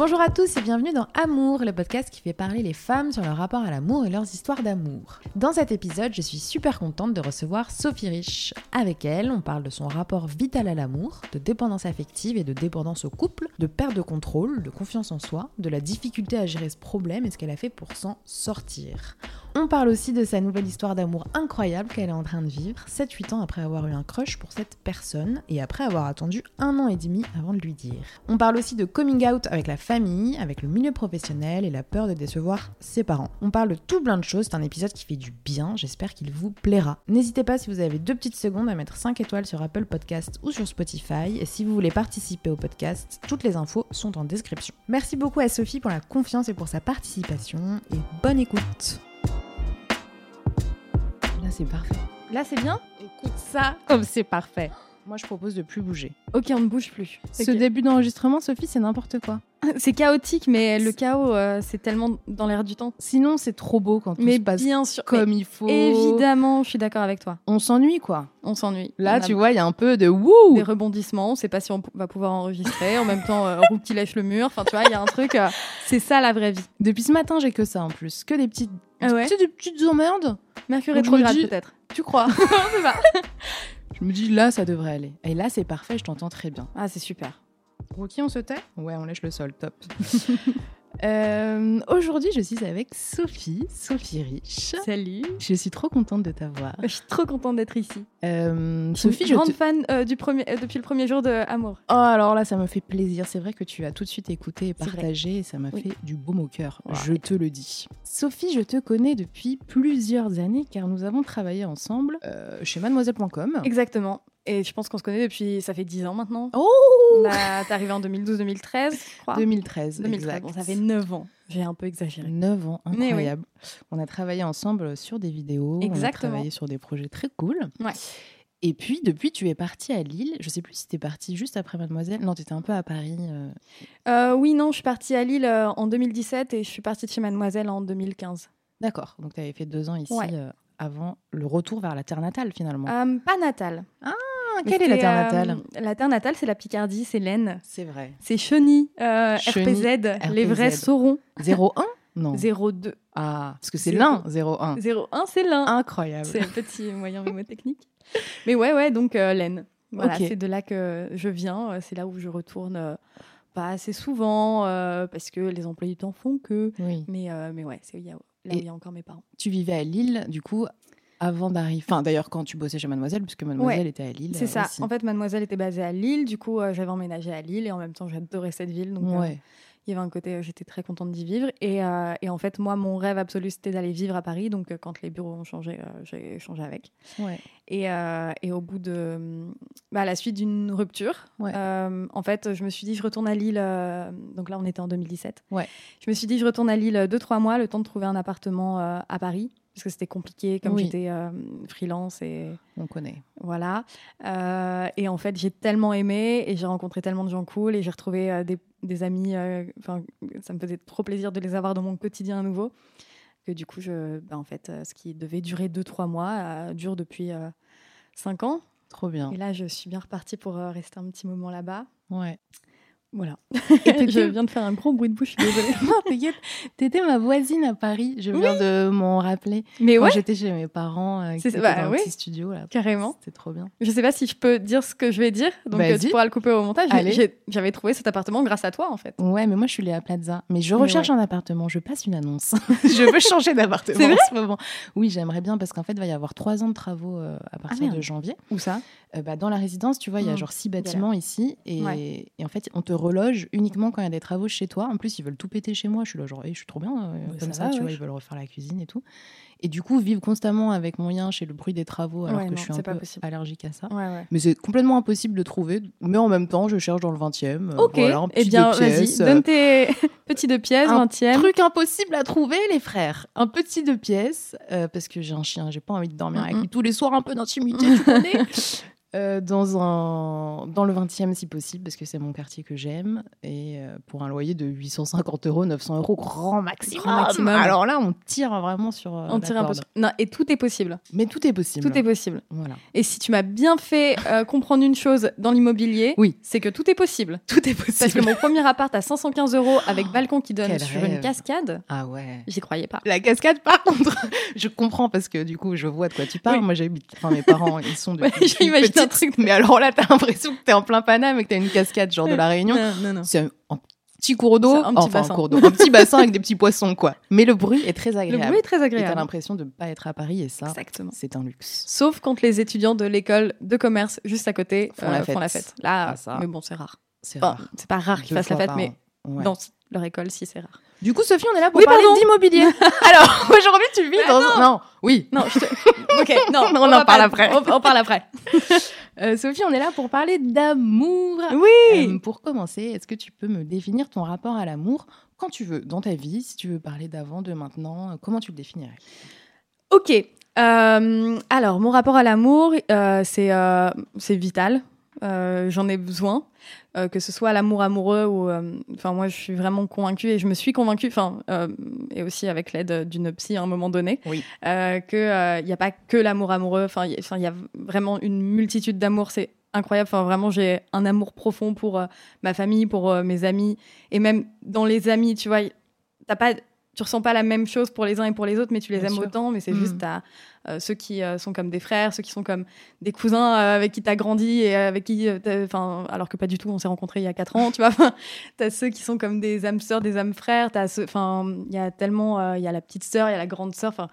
Bonjour à tous et bienvenue dans Amour, le podcast qui fait parler les femmes sur leur rapport à l'amour et leurs histoires d'amour. Dans cet épisode, je suis super contente de recevoir Sophie Rich. Avec elle, on parle de son rapport vital à l'amour, de dépendance affective et de dépendance au couple, de perte de contrôle, de confiance en soi, de la difficulté à gérer ce problème et ce qu'elle a fait pour s'en sortir. On parle aussi de sa nouvelle histoire d'amour incroyable qu'elle est en train de vivre, 7-8 ans après avoir eu un crush pour cette personne et après avoir attendu un an et demi avant de lui dire. On parle aussi de coming out avec la famille, avec le milieu professionnel et la peur de décevoir ses parents. On parle de tout plein de choses, c'est un épisode qui fait du bien, j'espère qu'il vous plaira. N'hésitez pas si vous avez deux petites secondes à mettre 5 étoiles sur Apple Podcast ou sur Spotify et si vous voulez participer au podcast, toutes les infos sont en description. Merci beaucoup à Sophie pour la confiance et pour sa participation et bonne écoute. Là, c'est parfait. Là, c'est bien? Écoute ça, comme c'est parfait. Moi, je propose de plus bouger. Ok, on ne bouge plus. Ce début d'enregistrement, Sophie, c'est n'importe quoi. C'est chaotique, mais le chaos, euh, c'est tellement dans l'air du temps. Sinon, c'est trop beau quand tout mais se passe bien sûr. comme il faut. Évidemment, je suis d'accord avec toi. On s'ennuie, quoi. On s'ennuie. Là, On a tu vois, il y a un peu de wouh Des rebondissements, on sait pas si on va pouvoir enregistrer. en même temps, euh, roue qui lèche le mur. Enfin, tu vois, il y a un truc. euh, c'est ça la vraie vie. Depuis ce matin, j'ai que ça en plus. Que des petites, Ah ouais? tu sais, des petites emmerdes. Mercure rétrograde, peut-être. Tu crois Je me dis, là, ça devrait aller. Et là, c'est parfait, je t'entends très bien. Ah, c'est super. Ok, on se tait? Ouais, on lèche le sol, top. Euh, Aujourd'hui, je suis avec Sophie, Sophie Rich. Salut. Je suis trop contente de t'avoir. Je suis trop contente d'être ici. Euh, Je suis Sophie, une je grande te... fan euh, du premier, euh, depuis le premier jour de Amour. Oh, alors là, ça me fait plaisir. C'est vrai que tu as tout de suite écouté et partagé et ça m'a Oui. fait du baume au cœur. Ouais. Je te le dis. Sophie, je te connais depuis plusieurs années car nous avons travaillé ensemble chez mademoiselle.com. Exactement. Et je pense qu'on se connaît depuis. Ça fait 10 ans maintenant. Oh T'es arrivé en 2012-2013, je crois. 2013, 2013. exact. Bon, ça fait 9 ans. J'ai un peu exagéré. 9 ans, oui. incroyable. On a travaillé ensemble sur des vidéos, on a Exactement. travaillé sur des projets très cool. Ouais. Et puis, depuis, tu es partie à Lille. Je sais plus si tu es partie juste après Mademoiselle. Non, tu étais un peu à Paris. euh. Euh, oui, non, je suis partie à Lille euh, en 2017 et je suis partie de chez Mademoiselle en 2015. D'accord. Donc, tu avais fait deux ans ici Ouais. euh, avant le retour vers la terre natale, finalement. Euh, pas natale. Ah, quelle est la terre euh, natale La terre natale, c'est la Picardie, c'est l'Aisne. C'est vrai. C'est Cheny, euh, Cheny, RPZ, les vrais saurons. 01 Non. 02. Ah, parce que c'est Zéro. l'un, 01. 01, c'est l'un. Incroyable. C'est un petit moyen mnémotechnique. Mais ouais, ouais, donc euh, l'Aisne. Voilà, c'est de là que je viens. euh, C'est là où je retourne euh, pas assez souvent euh, parce que les emplois du temps font que. Oui. Mais, euh, mais ouais, c'est où il y a- là où il y a encore mes parents. Tu vivais à Lille, du coup, avant d'arriver. Enfin, d'ailleurs, quand tu bossais chez Mademoiselle, puisque Mademoiselle était à Lille. C'est euh, ça. aussi. En fait, Mademoiselle était basée à Lille. Du coup, euh, j'avais emménagé à Lille et en même temps, j'adorais cette ville. Donc, euh, il y avait un côté, j'étais très contente d'y vivre. Et, et en fait, moi, mon rêve absolu, c'était d'aller vivre à Paris. Donc, quand les bureaux ont changé, j'ai changé avec. ouais. Et, et au bout de. Bah, à la suite d'une rupture, en fait, je me suis dit, je retourne à Lille. donc là, on était en 2017. Ouais. Je me suis dit, je retourne à Lille 2-3 mois, le temps de trouver un appartement à Paris. Parce que c'était compliqué, comme Oui. j'étais euh, freelance et. On connaît. Voilà. Euh, et en fait, j'ai tellement aimé et j'ai rencontré tellement de gens cool et j'ai retrouvé euh, des, des amis. Enfin, ça me faisait trop plaisir de les avoir dans mon quotidien à nouveau. Que du coup, je, bah, en fait, ce qui devait durer 2-3 mois dure depuis 5 ans. Trop bien. Et là, je suis bien repartie pour rester un petit moment là-bas. Ouais. Voilà. Et je viens de faire un gros bruit de bouche, je suis désolée. non, t'inquiète. T'étais ma voisine à Paris. Je viens de m'en rappeler. Mais Quand ouais, j'étais chez mes parents, euh, étaient bah dans un petit studio là. carrément. C'était trop bien. Je sais pas si je peux dire ce que je vais dire, donc euh, tu pourras le couper au montage. J'avais trouvé cet appartement grâce à toi, en fait. Ouais, mais moi je suis Léa Plaza. Mais je Mais recherche un appartement. Je passe une annonce. je veux changer d'appartement en ce moment. Oui, j'aimerais bien parce qu'en fait, il va y avoir trois ans de travaux euh, à partir merde. de janvier. Où ça? Euh, bah, dans la résidence, tu vois, il y a Mmh, genre six bâtiments ici. Et en fait, on te reloges uniquement quand il y a des travaux chez toi. En plus, ils veulent tout péter chez moi. Je suis là, genre, Eh, je suis trop bien euh, Ouais, comme ça ça, va, tu ouais. vois. Ils veulent refaire la cuisine et tout. Et du coup, vivre constamment avec mon lien chez le bruit des travaux alors Ouais, que non, je suis un peu possible. allergique à ça. Mais c'est complètement impossible de trouver. Mais en même temps, je cherche dans le 20e. euh, Ok, voilà, un eh petit bien, vas-y, euh, donne tes petits deux pièces, un 20e. Truc impossible à trouver, les frères. Un petit deux pièces, euh, parce que j'ai un chien, j'ai pas envie de dormir avec Mhm. lui tous les soirs, un peu d'intimité, tu connais. Euh, dans, un, dans le 20e si possible, parce que c'est mon quartier que j'aime, et euh, pour un loyer de 850 euros, 900 euros, grand maximum. Grand maximum. Alors là, on tire vraiment sur. euh, On tire un peu sur- Non, et tout est possible. Mais tout est possible. Tout est possible. Voilà. Et si tu m'as bien fait comprendre une chose dans l'immobilier, Oui. c'est que tout est possible. Tout est Parce possible. que mon premier appart à 515 euros avec balcon qui donne Quel sur rêve. une cascade, Ah ouais. j'y croyais pas. La cascade, par contre, je comprends parce que du coup, je vois de quoi tu parles. Oui. Moi, j'habite. Enfin, mes parents, ils sont de. Ouais, j'imagine un truc Mais alors là, t'as l'impression que t'es en plein Paname et que t'as une cascade, genre de la Réunion. Non, non, non. C'est un, petit cours d'eau, un petit enfin bassin. un cours d'eau, un petit bassin avec des petits poissons, quoi. Mais le bruit est très Le agréable. bruit est très Et t'as agréable. l'impression de ne pas être à Paris et ça, c'est un luxe. Sauf quand les étudiants de l'école de commerce juste à côté Font la euh, font la fête. Là, Ah, ça. mais bon, c'est rare. C'est Enfin, rare. c'est pas rare qu'ils fassent la fête, mais. Ouais. dans leur école, si c'est rare. Du coup, Sophie, on est là pour Oui, parler d'immobilier. Alors, aujourd'hui, tu vis Bah dans un... Non, oui. Non, je te... ok, non, On en parle après. On, on parle après. Euh, Sophie, on est là pour parler d'amour. Oui. Euh, pour commencer, est-ce que tu peux me définir ton rapport à l'amour quand tu veux, dans ta vie, si tu veux parler d'avant, de maintenant, euh, comment tu le définirais? Ok. Euh, alors, mon rapport à l'amour, c'est c'est vital. Euh, J'en ai besoin, euh, que ce soit l'amour amoureux ou. euh, Enfin, moi, je suis vraiment convaincue et je me suis convaincue, enfin, et aussi avec l'aide d'une psy à un moment donné, Oui. euh, qu'il n'y a pas que l'amour amoureux. Enfin, il y, a- il vraiment une multitude d'amour. C'est incroyable. Enfin, vraiment, j'ai un amour profond pour euh, ma famille, pour euh, mes amis. Et même dans les amis, tu vois, t'as pas tu ressens pas la même chose pour les uns et pour les autres, mais tu les Bien aimes sûr. autant. Mais c'est Mm. juste t'as, euh, ceux qui euh, sont comme des frères, ceux qui sont comme des cousins euh, avec qui t'as grandi et avec qui, euh, enfin, alors que pas du tout, on s'est rencontrés il y a 4 ans, tu vois. Enfin, t'as ceux qui sont comme des âmes sœurs, des âmes frères. Enfin, il y a tellement, euh, il y a la petite sœur, il y a la grande sœur. Enfin,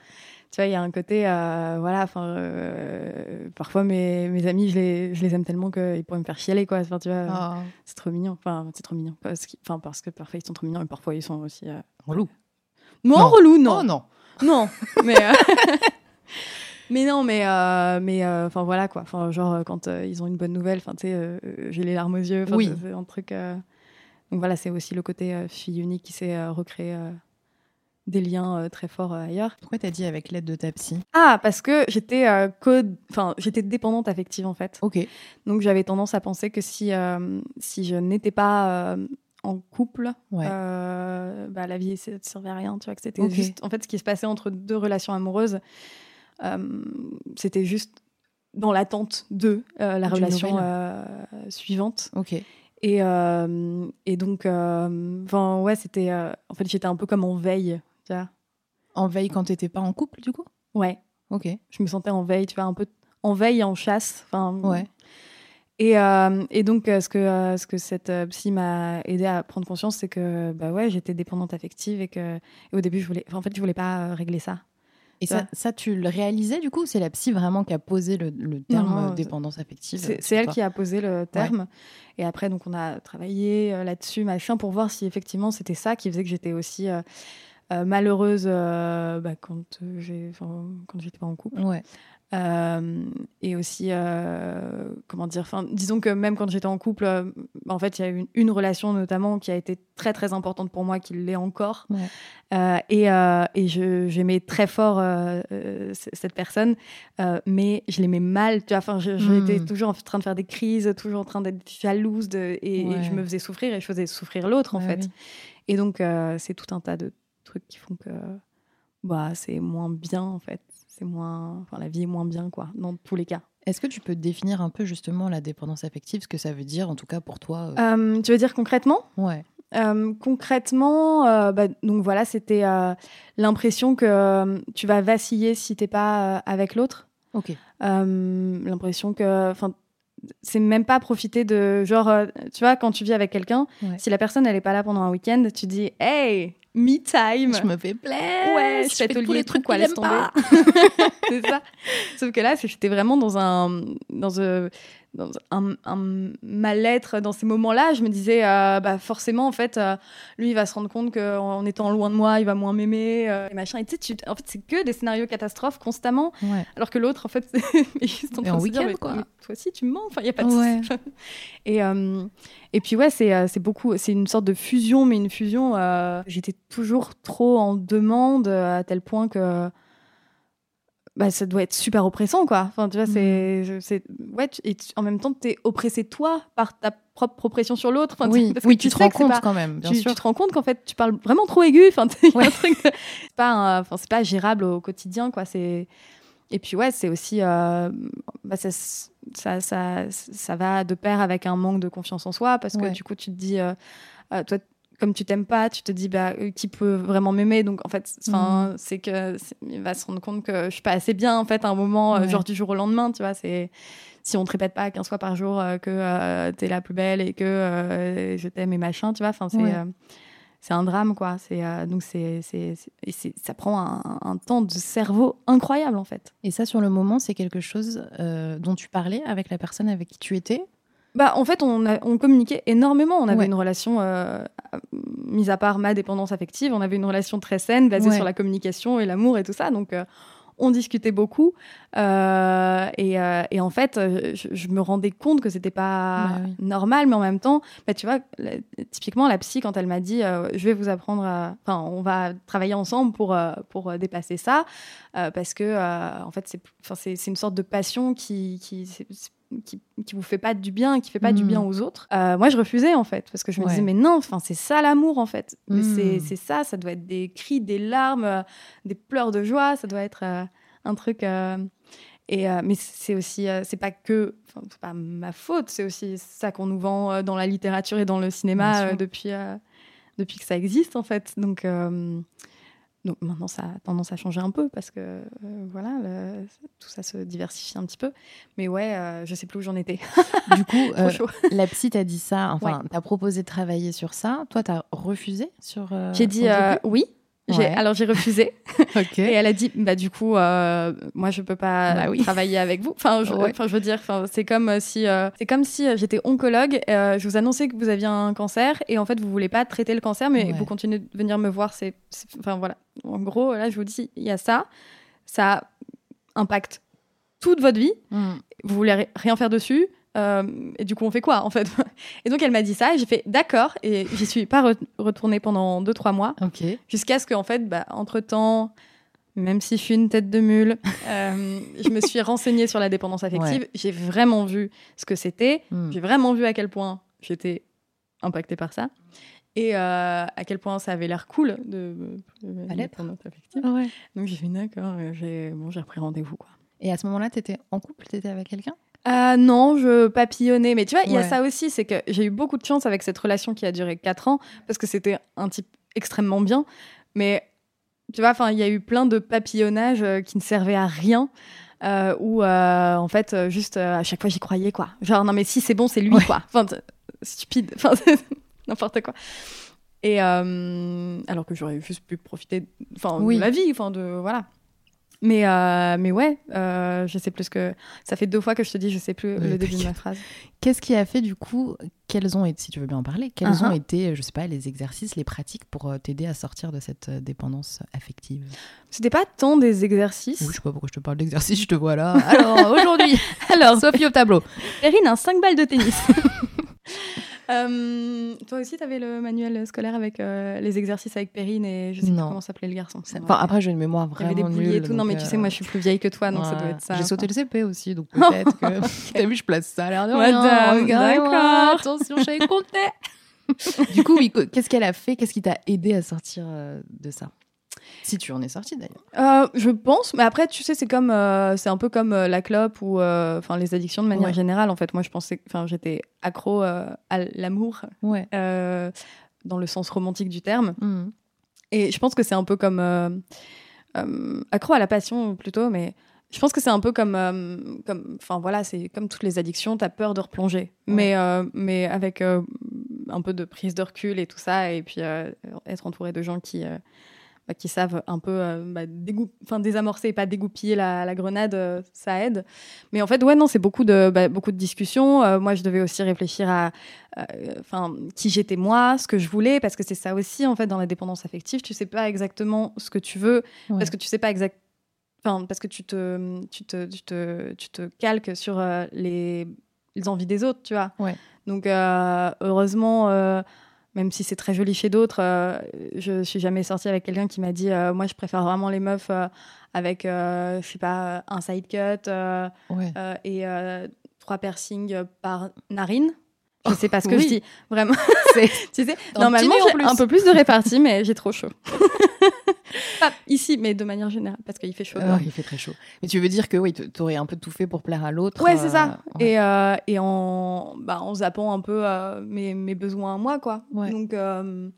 tu vois, il y a un côté, euh, voilà. Enfin, euh, parfois mes, mes amis, je les, je les aime tellement qu'ils pourraient me faire chialer, quoi. Enfin, tu vois, Ah, c'est trop mignon. Enfin, c'est trop mignon. Parce, enfin, parce que parfois ils sont trop mignons et parfois ils sont aussi. euh, relou. Non, Non. relou, non. Oh non. Non, mais. euh, mais non, mais. euh, mais euh, enfin, voilà, quoi. Enfin, genre, quand ils ont une bonne nouvelle, enfin, tu sais, j'ai les larmes aux yeux. Oui. c'est- un truc. Donc voilà, c'est aussi le côté fille unique qui s'est recréé des liens euh, très forts euh, ailleurs. Pourquoi t'as dit avec l'aide de ta psy? Ah, parce que j'étais euh, co- enfin, j'étais dépendante affective, en fait. Ok. Donc j'avais tendance à penser que si, si je n'étais pas en couple, Ouais. euh, bah, la vie ne servait à rien. Tu vois, que c'était Ok. juste. En fait, ce qui se passait entre deux relations amoureuses, euh, c'était juste dans l'attente de euh, la D'une relation euh, suivante. Ok. Et, euh, et donc, euh, enfin, ouais, c'était. en fait, j'étais un peu comme en veille. Tu vois En veille quand t'étais pas en couple, du coup? Ouais, Ok. je me sentais en veille, tu vois, un peu en veille et en chasse. Enfin, Ouais. Et, euh, et donc, euh, ce que, euh, ce que cette psy m'a aidé à prendre conscience, c'est que bah ouais, j'étais dépendante affective et que et au début, je voulais, en fait, je voulais pas régler ça. Et ça, tu le réalisais du coup ou C'est la psy vraiment qui a posé le, le terme Non, dépendance affective C'est elle toi? qui a posé le terme. Et après, donc, on a travaillé là-dessus, machin, pour voir si effectivement c'était ça qui faisait que j'étais aussi malheureuse bah, quand j'étais pas en couple. Ouais. Euh, et aussi, euh, comment dire, disons que même quand j'étais en couple, euh, en fait, il y a eu une, une relation notamment qui a été très très importante pour moi, qui l'est encore. Ouais. Et et je- j'aimais très fort cette personne, mais je l'aimais mal. Tu vois, enfin, je- j'étais toujours en train de faire des crises, toujours en train d'être jalouse, de, et, je me faisais souffrir et je faisais souffrir l'autre en Ouais, fait. oui. Et donc, c'est tout un tas de trucs qui font que bah, c'est moins bien, en fait. C'est moins... Enfin, la vie est moins bien, quoi, dans tous les cas. Est-ce que tu peux définir un peu justement la dépendance affective, ce que ça veut dire en tout cas pour toi euh, Euh, tu veux dire concrètement? Ouais. Euh, Concrètement, euh, bah, donc voilà, c'était euh, l'impression que tu vas vaciller si t'es pas avec l'autre. Ok. L'impression que... Enfin, c'est même pas profiter de... Genre, tu vois, quand tu vis avec quelqu'un, Ouais. si la personne, elle est pas là pendant un week-end, tu dis « Hey, me time !» Je me fais plaisir. Ouais, je fais tous les trucs, quoi, laisse tomber. c'est ça. Sauf que là, j'étais vraiment dans un, dans, euh, dans un, un mal-être dans ces moments-là, je me disais, euh, bah forcément, en fait, euh, lui, il va se rendre compte qu'en étant loin de moi, il va moins m'aimer, euh, et machin. Et tu sais, tu- en fait, c'est que des scénarios catastrophes constamment, Ouais. alors que l'autre, en fait, est juste en train de se dire, quoi. mais toi aussi, tu me mens, enfin, il n'y a pas de Ouais. et, et puis, ouais, c'est c'est beaucoup, c'est une sorte de fusion, mais une fusion, j'étais toujours trop en demande, à tel point que bah, ça doit être super oppressant, quoi. Enfin, tu vois, c'est. je- c'est ouais, tu- et tu- en même temps, tu es oppressé, toi, par ta propre oppression sur l'autre. Enfin, oui, parce que tu te rends compte pas- quand même, bien tu, sûr. tu te rends compte qu'en fait, tu parles vraiment trop aigu. Enfin, Ouais. c'est pas, enfin, c'est pas gérable au quotidien, quoi. C'est et puis ouais, c'est aussi, euh, bah, ça, ça, ça, ça va de pair avec un manque de confiance en soi, parce que Ouais. du coup, tu te dis, euh, euh, toi, comme tu t'aimes pas, tu te dis, bah, euh, qui peut vraiment m'aimer? Donc en fait, enfin, Mhm. c'est que il va se rendre compte que je suis pas assez bien, en fait, à un moment, euh, Ouais. genre du jour au lendemain, tu vois. C'est si on te répète pas 15 fois par jour euh, que tu t'es la plus belle et que euh, je t'aime et machin, tu vois. Enfin, c'est Ouais. euh, c'est un drame, quoi. C'est euh, donc c'est ça prend un, un temps de cerveau incroyable, en fait. Et ça, sur le moment, c'est quelque chose euh, dont tu parlais avec la personne avec qui tu étais? Bah, en fait, on, a, on communiquait énormément. On avait Ouais. une relation, euh, mis à part ma dépendance affective, on avait une relation très saine basée Ouais. sur la communication et l'amour et tout ça. Donc, euh, on discutait beaucoup. Euh, et, et en fait, je, je me rendais compte que c'était pas Bah oui. normal, mais en même temps, bah, tu vois, la- typiquement, la psy, quand elle m'a dit Je vais vous apprendre à. Enfin, on va travailler ensemble pour, pour dépasser ça, parce que, en fait, c'est une sorte de passion qui. Qui, qui vous fait pas du bien, qui fait pas du Mm. bien aux autres. Euh, moi, je refusais en fait parce que je me Ouais. disais mais non, enfin c'est ça l'amour en fait. Mais Mm. C'est ça, ça doit être des cris, des larmes, euh, des pleurs de joie, ça doit être euh, un truc. et mais c'est aussi, c'est pas que, c'est pas ma faute, c'est aussi ça qu'on nous vend dans la littérature et dans le cinéma depuis depuis que ça existe en fait. Donc donc maintenant, ça a tendance à changer un peu parce que euh, voilà, le- tout ça se diversifie un petit peu. Mais ouais, euh, je sais plus où j'en étais. Du coup, euh, la psy t'a dit ça, enfin, t'as proposé de travailler sur ça. Toi, t'as refusé sur. euh, J'ai dit euh, oui. Ouais. Alors j'ai refusé Ok. et elle a dit bah du coup euh, moi je peux pas Bah oui. travailler avec vous. Enfin je, Ouais. enfin, je veux dire enfin c'est comme si euh, c'est comme si j'étais oncologue. euh, je vous annonçais que vous aviez un cancer et en fait vous voulez pas traiter le cancer mais Ouais. vous continuez de venir me voir. C'est- enfin voilà. En gros là je vous dis il y a ça, ça impacte toute votre vie. Mm. vous voulez ri- rien faire dessus euh, et du coup on fait quoi en fait et donc elle m'a dit ça et j'ai fait d'accord et j'y suis pas re- retournée pendant 2-3 mois jusqu'à ce qu'en fait bah, entre temps même si je suis une tête de mule euh, je me suis renseignée sur la dépendance affective j'ai vraiment vu ce que c'était Mm. j'ai vraiment vu à quel point j'étais impactée par ça et euh, à quel point ça avait l'air cool de, de Pas l'être. dépendance affective Ouais. donc j'ai fait d'accord euh, j'ai bon j'ai repris rendez-vous quoi Et à ce moment-là, t'étais en couple T'étais avec quelqu'un? Ah non, je papillonnais. Mais tu vois, il y a ça aussi, c'est que j'ai eu beaucoup de chance avec cette relation qui a duré 4 ans, parce que c'était un type extrêmement bien. Mais tu vois, il y a eu plein de papillonnages euh, qui ne servaient à rien. Euh, où euh, en fait euh, juste euh, à chaque fois j'y croyais quoi genre non mais si c'est bon c'est lui Ouais. quoi enfin stupide enfin n'importe quoi et euh, alors que j'aurais juste pu profiter enfin Oui. de la vie enfin de voilà mais euh, mais ouais euh, je sais plus que ça fait deux fois que je te dis je sais plus Oui, le début de ma phrase Qu'est-ce qui a fait du coup Quels ont été, si tu veux bien en parler, quels Uh-huh. ont été, je sais pas, les exercices, les pratiques pour t'aider à sortir de cette dépendance affective? C'était pas tant des exercices Oui, je sais pas pourquoi je te parle d'exercice, je te vois là. Alors aujourd'hui, alors Sophie au tableau. Perrine un 5 balles de tennis Euh, toi aussi, t'avais le manuel scolaire avec euh, les exercices avec Perrine et je sais Non. plus comment s'appelait le garçon. Ouais. Après, j'ai une mémoire Il y avait vraiment des bouliers et nulle. tout. Non, mais tu euh, sais, moi, je suis plus vieille que toi, donc ça doit être ça. J'ai sauté le CP aussi, donc peut-être que. T'as vu, je place ça à l'air de d'accord. Attention, j'avais compté. du coup, oui, qu'est-ce qu'elle a fait? Qu'est-ce qui t'a aidé à sortir euh, de ça? Si tu en es sortie d'ailleurs. Euh, je pense, mais après, tu sais, c'est comme, euh, c'est un peu comme euh, la clope ou, enfin, les addictions de manière Ouais. générale. En fait, moi, je pensais, enfin, j'étais accro à l'amour Ouais. dans le sens romantique du terme. Mhm. Et je pense que c'est un peu comme accro à la passion plutôt, mais je pense que c'est un peu comme, comme, enfin voilà, c'est comme toutes les addictions, t'as peur de replonger, mais mais avec un peu de prise de recul et tout ça, et puis être entouré de gens qui qui savent un peu euh, bah, désamorcer et pas dégoupiller la, la grenade, euh, ça aide. Mais en fait, ouais, non, c'est beaucoup de, bah, beaucoup de discussions. Euh, moi, je devais aussi réfléchir à enfin, qui j'étais moi, ce que je voulais, parce que c'est ça aussi, en fait, dans la dépendance affective. Tu sais pas exactement ce que tu veux, Ouais. parce que tu sais pas exact Enfin, parce que tu te, tu te, tu te, tu te calques sur euh, les, les envies des autres, tu vois. Ouais. Donc, euh, heureusement, euh, même si c'est très joli chez d'autres, euh, je suis jamais sortie avec quelqu'un qui m'a dit euh, Moi, je préfère vraiment les meufs euh, avec, euh, je sais pas, un side cut Ouais. et trois piercings par narine. Je sais pas ce que Oui. je dis, vraiment. Tu sais, normalement, j'ai un peu plus de répartie, mais j'ai trop chaud. Pas ici, mais de manière générale, parce qu'il fait chaud. Dehors. il fait très chaud. Mais tu veux dire que oui, t- t'aurais un peu tout fait pour plaire à l'autre. Ouais, c'est ça. euh, ouais. Et, euh, et en, bah, en zappant un peu euh, mes, mes besoins à moi, quoi. Ouais. Donc, euh,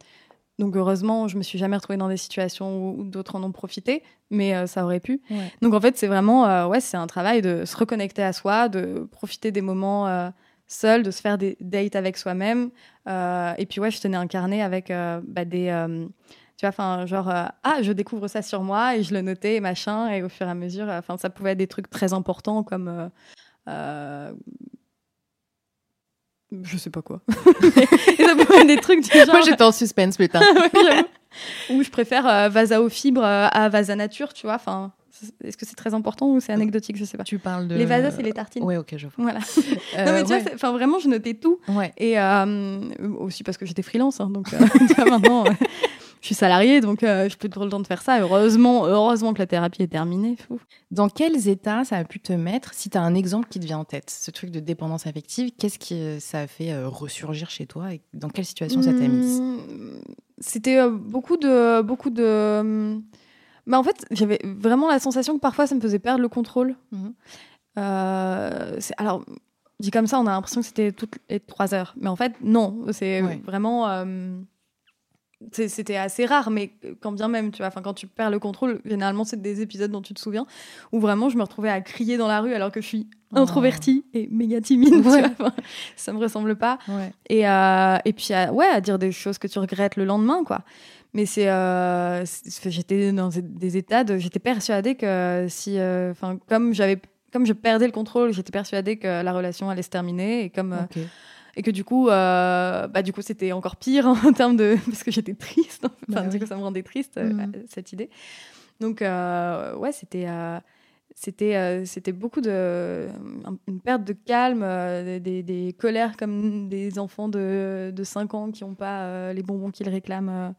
donc, heureusement, je me suis jamais retrouvée dans des situations où, d'autres en ont profité, mais euh, ça aurait pu. Ouais. Donc, en fait, c'est vraiment, euh, ouais, c'est un travail de se reconnecter à soi, de profiter des moments euh, seuls, de se faire des dates avec soi-même. Euh, et puis, ouais, je tenais un carnet avec euh, bah, des. euh, tu vois, enfin, genre, euh, ah, je découvre ça sur moi et je le notais et machin. Et au fur et à mesure, enfin, ça pouvait être des trucs très importants comme. euh, euh, je sais pas quoi. et ça pouvait être des trucs du genre. Moi, j'étais en suspense, putain. Ouais, ou je préfère euh, Vasa aux fibres euh, à Vasa nature, tu vois. Enfin, est-ce que c'est très important ou c'est anecdotique Je sais pas. tu parles de. Les Vasas, c'est les tartines. Ouais, ok, je vois. Voilà. Euh, non, mais tu ouais. vois, enfin, vraiment, je notais tout. Ouais. Et euh, aussi parce que j'étais freelance, hein, donc euh, tu vois, maintenant, euh, je suis salariée, donc euh, je peux trop le temps de faire ça. Heureusement, heureusement que la thérapie est terminée. fou. Dans quels états ça a pu te mettre Si tu as un exemple qui te vient en tête, ce truc de dépendance affective, qu'est-ce qui euh, ça a fait euh, ressurgir chez toi et dans quelle situation ça t'a mise Mmh, C'était euh, beaucoup de, beaucoup de. Bah en fait, j'avais vraiment la sensation que parfois ça me faisait perdre le contrôle. C'est- alors, dit comme ça, on a l'impression que c'était toutes les trois heures, mais en fait, non. C'est Ouais. vraiment. C'était assez rare, mais quand bien même, tu vois, quand tu perds le contrôle, généralement, c'est des épisodes dont tu te souviens, où vraiment je me retrouvais à crier dans la rue alors que je suis Oh. introvertie et méga timide, tu Ouais. vois. Enfin, ça me ressemble pas. Ouais. Et, euh, et puis, à, ouais, à dire des choses que tu regrettes le lendemain, quoi. Mais c'est, euh, j'étais dans des états de, j'étais persuadée que si, euh, enfin, comme j'avais, comme je perdais le contrôle, j'étais persuadée que la relation allait se terminer et comme. Et que du coup, euh, bah du coup, c'était encore pire en termes de, parce que j'étais triste. Enfin, Bah du oui. coup, ça me rendait triste euh, Mhm. cette idée. Donc, euh, ouais, c'était. euh, c'était, c'était beaucoup de. un- une perte de calme, des, des colères comme des enfants de, de 5 ans qui n'ont pas les bonbons qu'ils réclament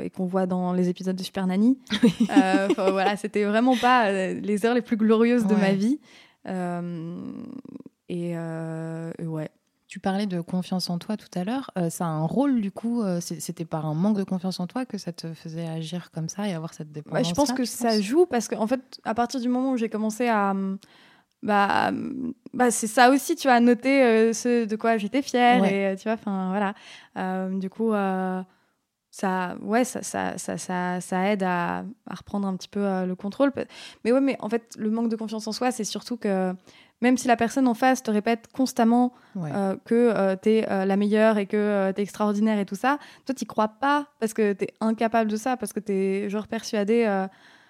et qu'on voit dans les épisodes de Super Nanny. Voilà, c'était vraiment pas les heures les plus glorieuses de ma vie. Et ouais. Tu parlais de confiance en toi tout à l'heure. Euh, ça a un rôle, du coup, euh, c'était par un manque de confiance en toi que ça te faisait agir comme ça et avoir cette dépendance. Ouais, je pense que ça joue parce que en fait, à partir du moment où j'ai commencé à hum, bah, hum, bah c'est ça aussi, tu vois, à noter euh, ce de quoi j'étais fière Ouais. et tu vois, enfin voilà. Du coup, ça, ouais, ça, ça, ça, ça, ça aide à, à reprendre un petit peu le contrôle. Mais ouais, mais en fait, le manque de confiance en soi, c'est surtout que même si la personne en face te répète constamment Ouais. euh, que tu es la meilleure et que tu es extraordinaire et tout ça, toi, tu crois pas parce que tu es incapable de ça, parce que tu es genre persuadé euh,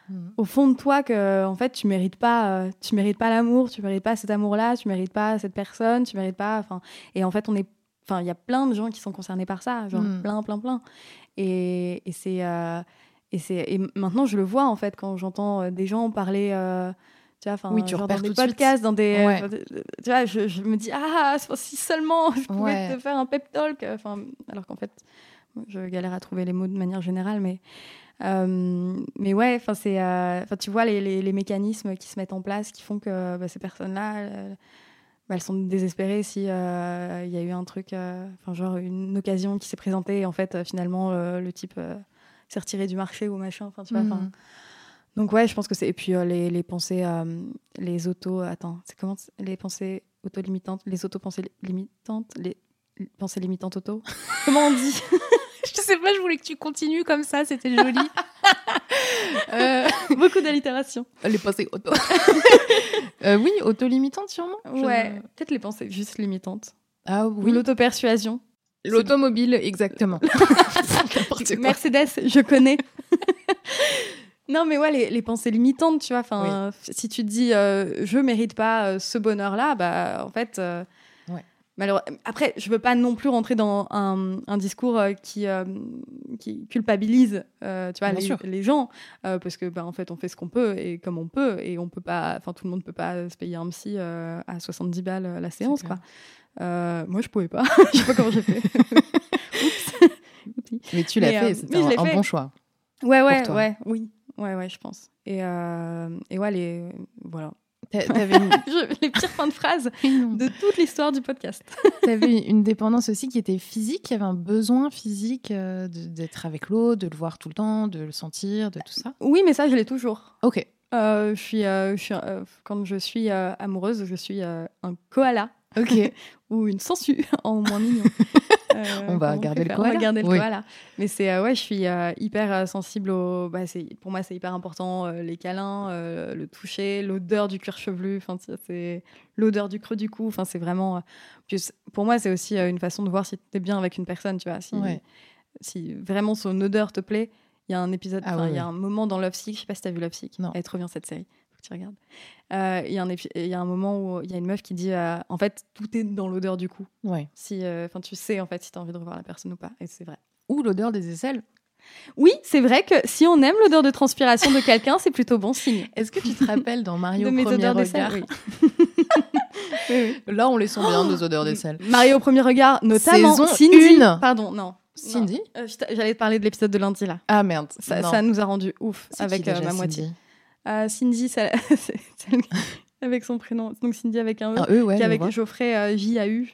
Mhm. au fond de toi que en fait, tu mérites pas euh, tu mérites pas l'amour, tu mérites pas cet amour-là, tu mérites pas cette personne, tu mérites pas enfin et en fait, on est enfin il y a plein de gens qui sont concernés par ça, genre Mhm. plein plein plein. Et, et c'est euh, et c'est et maintenant je le vois en fait quand j'entends euh, des gens parler euh, tu vois, Oui, tu genre repères dans des podcasts, dans des, Ouais. euh, tu vois, je, je me dis ah si seulement je pouvais Ouais. te faire un pep talk, enfin, alors qu'en fait je galère à trouver les mots de manière générale, mais euh, mais ouais, enfin c'est, euh, enfin tu vois les, les, les mécanismes qui se mettent en place, qui font que bah, ces personnes-là, elles, bah, elles sont désespérées si euh, il y a eu un truc, euh, enfin genre une occasion qui s'est présentée et en fait euh, finalement euh, le type euh, s'est retiré du marché ou machin, enfin tu vois. Mhm. Donc ouais, je pense que c'est et puis euh, les, les pensées, euh, les auto, attends, c'est comment les pensées auto-limitantes, les auto-pensées limitantes, les pensées limitantes auto? comment on dit? Je sais pas, je voulais que tu continues comme ça, c'était joli. Euh, Beaucoup d'allitération. les pensées auto. Oui, auto-limitante sûrement? Ouais, peut-être les pensées juste limitantes. Ah Ou oui, l'auto-persuasion. l'automobile, exactement. Mercedes, je connais. Non, mais ouais, les, les pensées limitantes, tu vois. Enfin, si tu te dis, euh, je mérite pas euh, ce bonheur-là, bah, en fait. euh, Ouais. Après, je veux pas non plus rentrer dans un, un discours euh, qui, euh, qui culpabilise, tu vois, les, gens, parce que, bah, en fait, on fait ce qu'on peut et comme on peut, et on peut pas, enfin, tout le monde peut pas se payer un psy à 70 balles la séance, quoi. Moi, je pouvais pas. je sais pas comment j'ai fait. Oups. Mais tu l'as fait, c'était un, un bon choix. Ouais, ouais, ouais, oui, ouais, ouais, je pense. Et, euh, et ouais, les, voilà. T'a- T'avais une... Les pires fins de phrase de toute l'histoire du podcast. t'avais une dépendance aussi qui était physique, il y avait un besoin physique euh, d'être avec l'autre, de le voir tout le temps, de le sentir, de tout ça? Oui, mais ça, je l'ai toujours. Ok. Euh, je suis, euh, je suis, quand je suis amoureuse, je suis un koala Ok. ou une sangsue en moins mignon. Euh, On va garder le koala. va garder le Oui. koala. Mais c'est euh, ouais, je suis euh, hyper sensible au. Bah, pour moi, c'est hyper important les câlins, le toucher, l'odeur du cuir chevelu. Enfin, tu c'est l'odeur du creux du cou. Enfin, c'est vraiment. c'est- pour moi, c'est aussi une façon de voir si tu es bien avec une personne. Tu vois, si, Ouais. si vraiment son odeur te plaît. Il y a un épisode, Ah oui, il y a un moment dans Love Sick, je sais pas si t'as vu Love Sick. Non. Elle trop bien cette série. Tu regardes. Euh, Il y, a un épi- il y a un moment où il y a une meuf qui dit euh, en fait, tout est dans l'odeur du cou Ouais. si euh, enfin tu sais en fait si tu as envie de revoir la personne ou pas et c'est vrai Ou l'odeur des aisselles. oui c'est vrai que si on aime l'odeur de transpiration de quelqu'un c'est plutôt bon signe Est-ce que tu te rappelles dans Mario de mes Premier odeurs d'aisselle Regard oui. Là, on les sent bien, nos odeurs d'aisselle. Mario au premier regard notamment Saison Cindy une. pardon non Cindy. Euh, j'allais te parler de l'épisode de lundi là Ah merde. ça, nous a rendu ouf avec euh, ma moitié Cindy? Euh, Cindy celle avec son prénom donc Cindy avec un E Un E, ouais. qui je avec. Geoffrey euh, J-A-U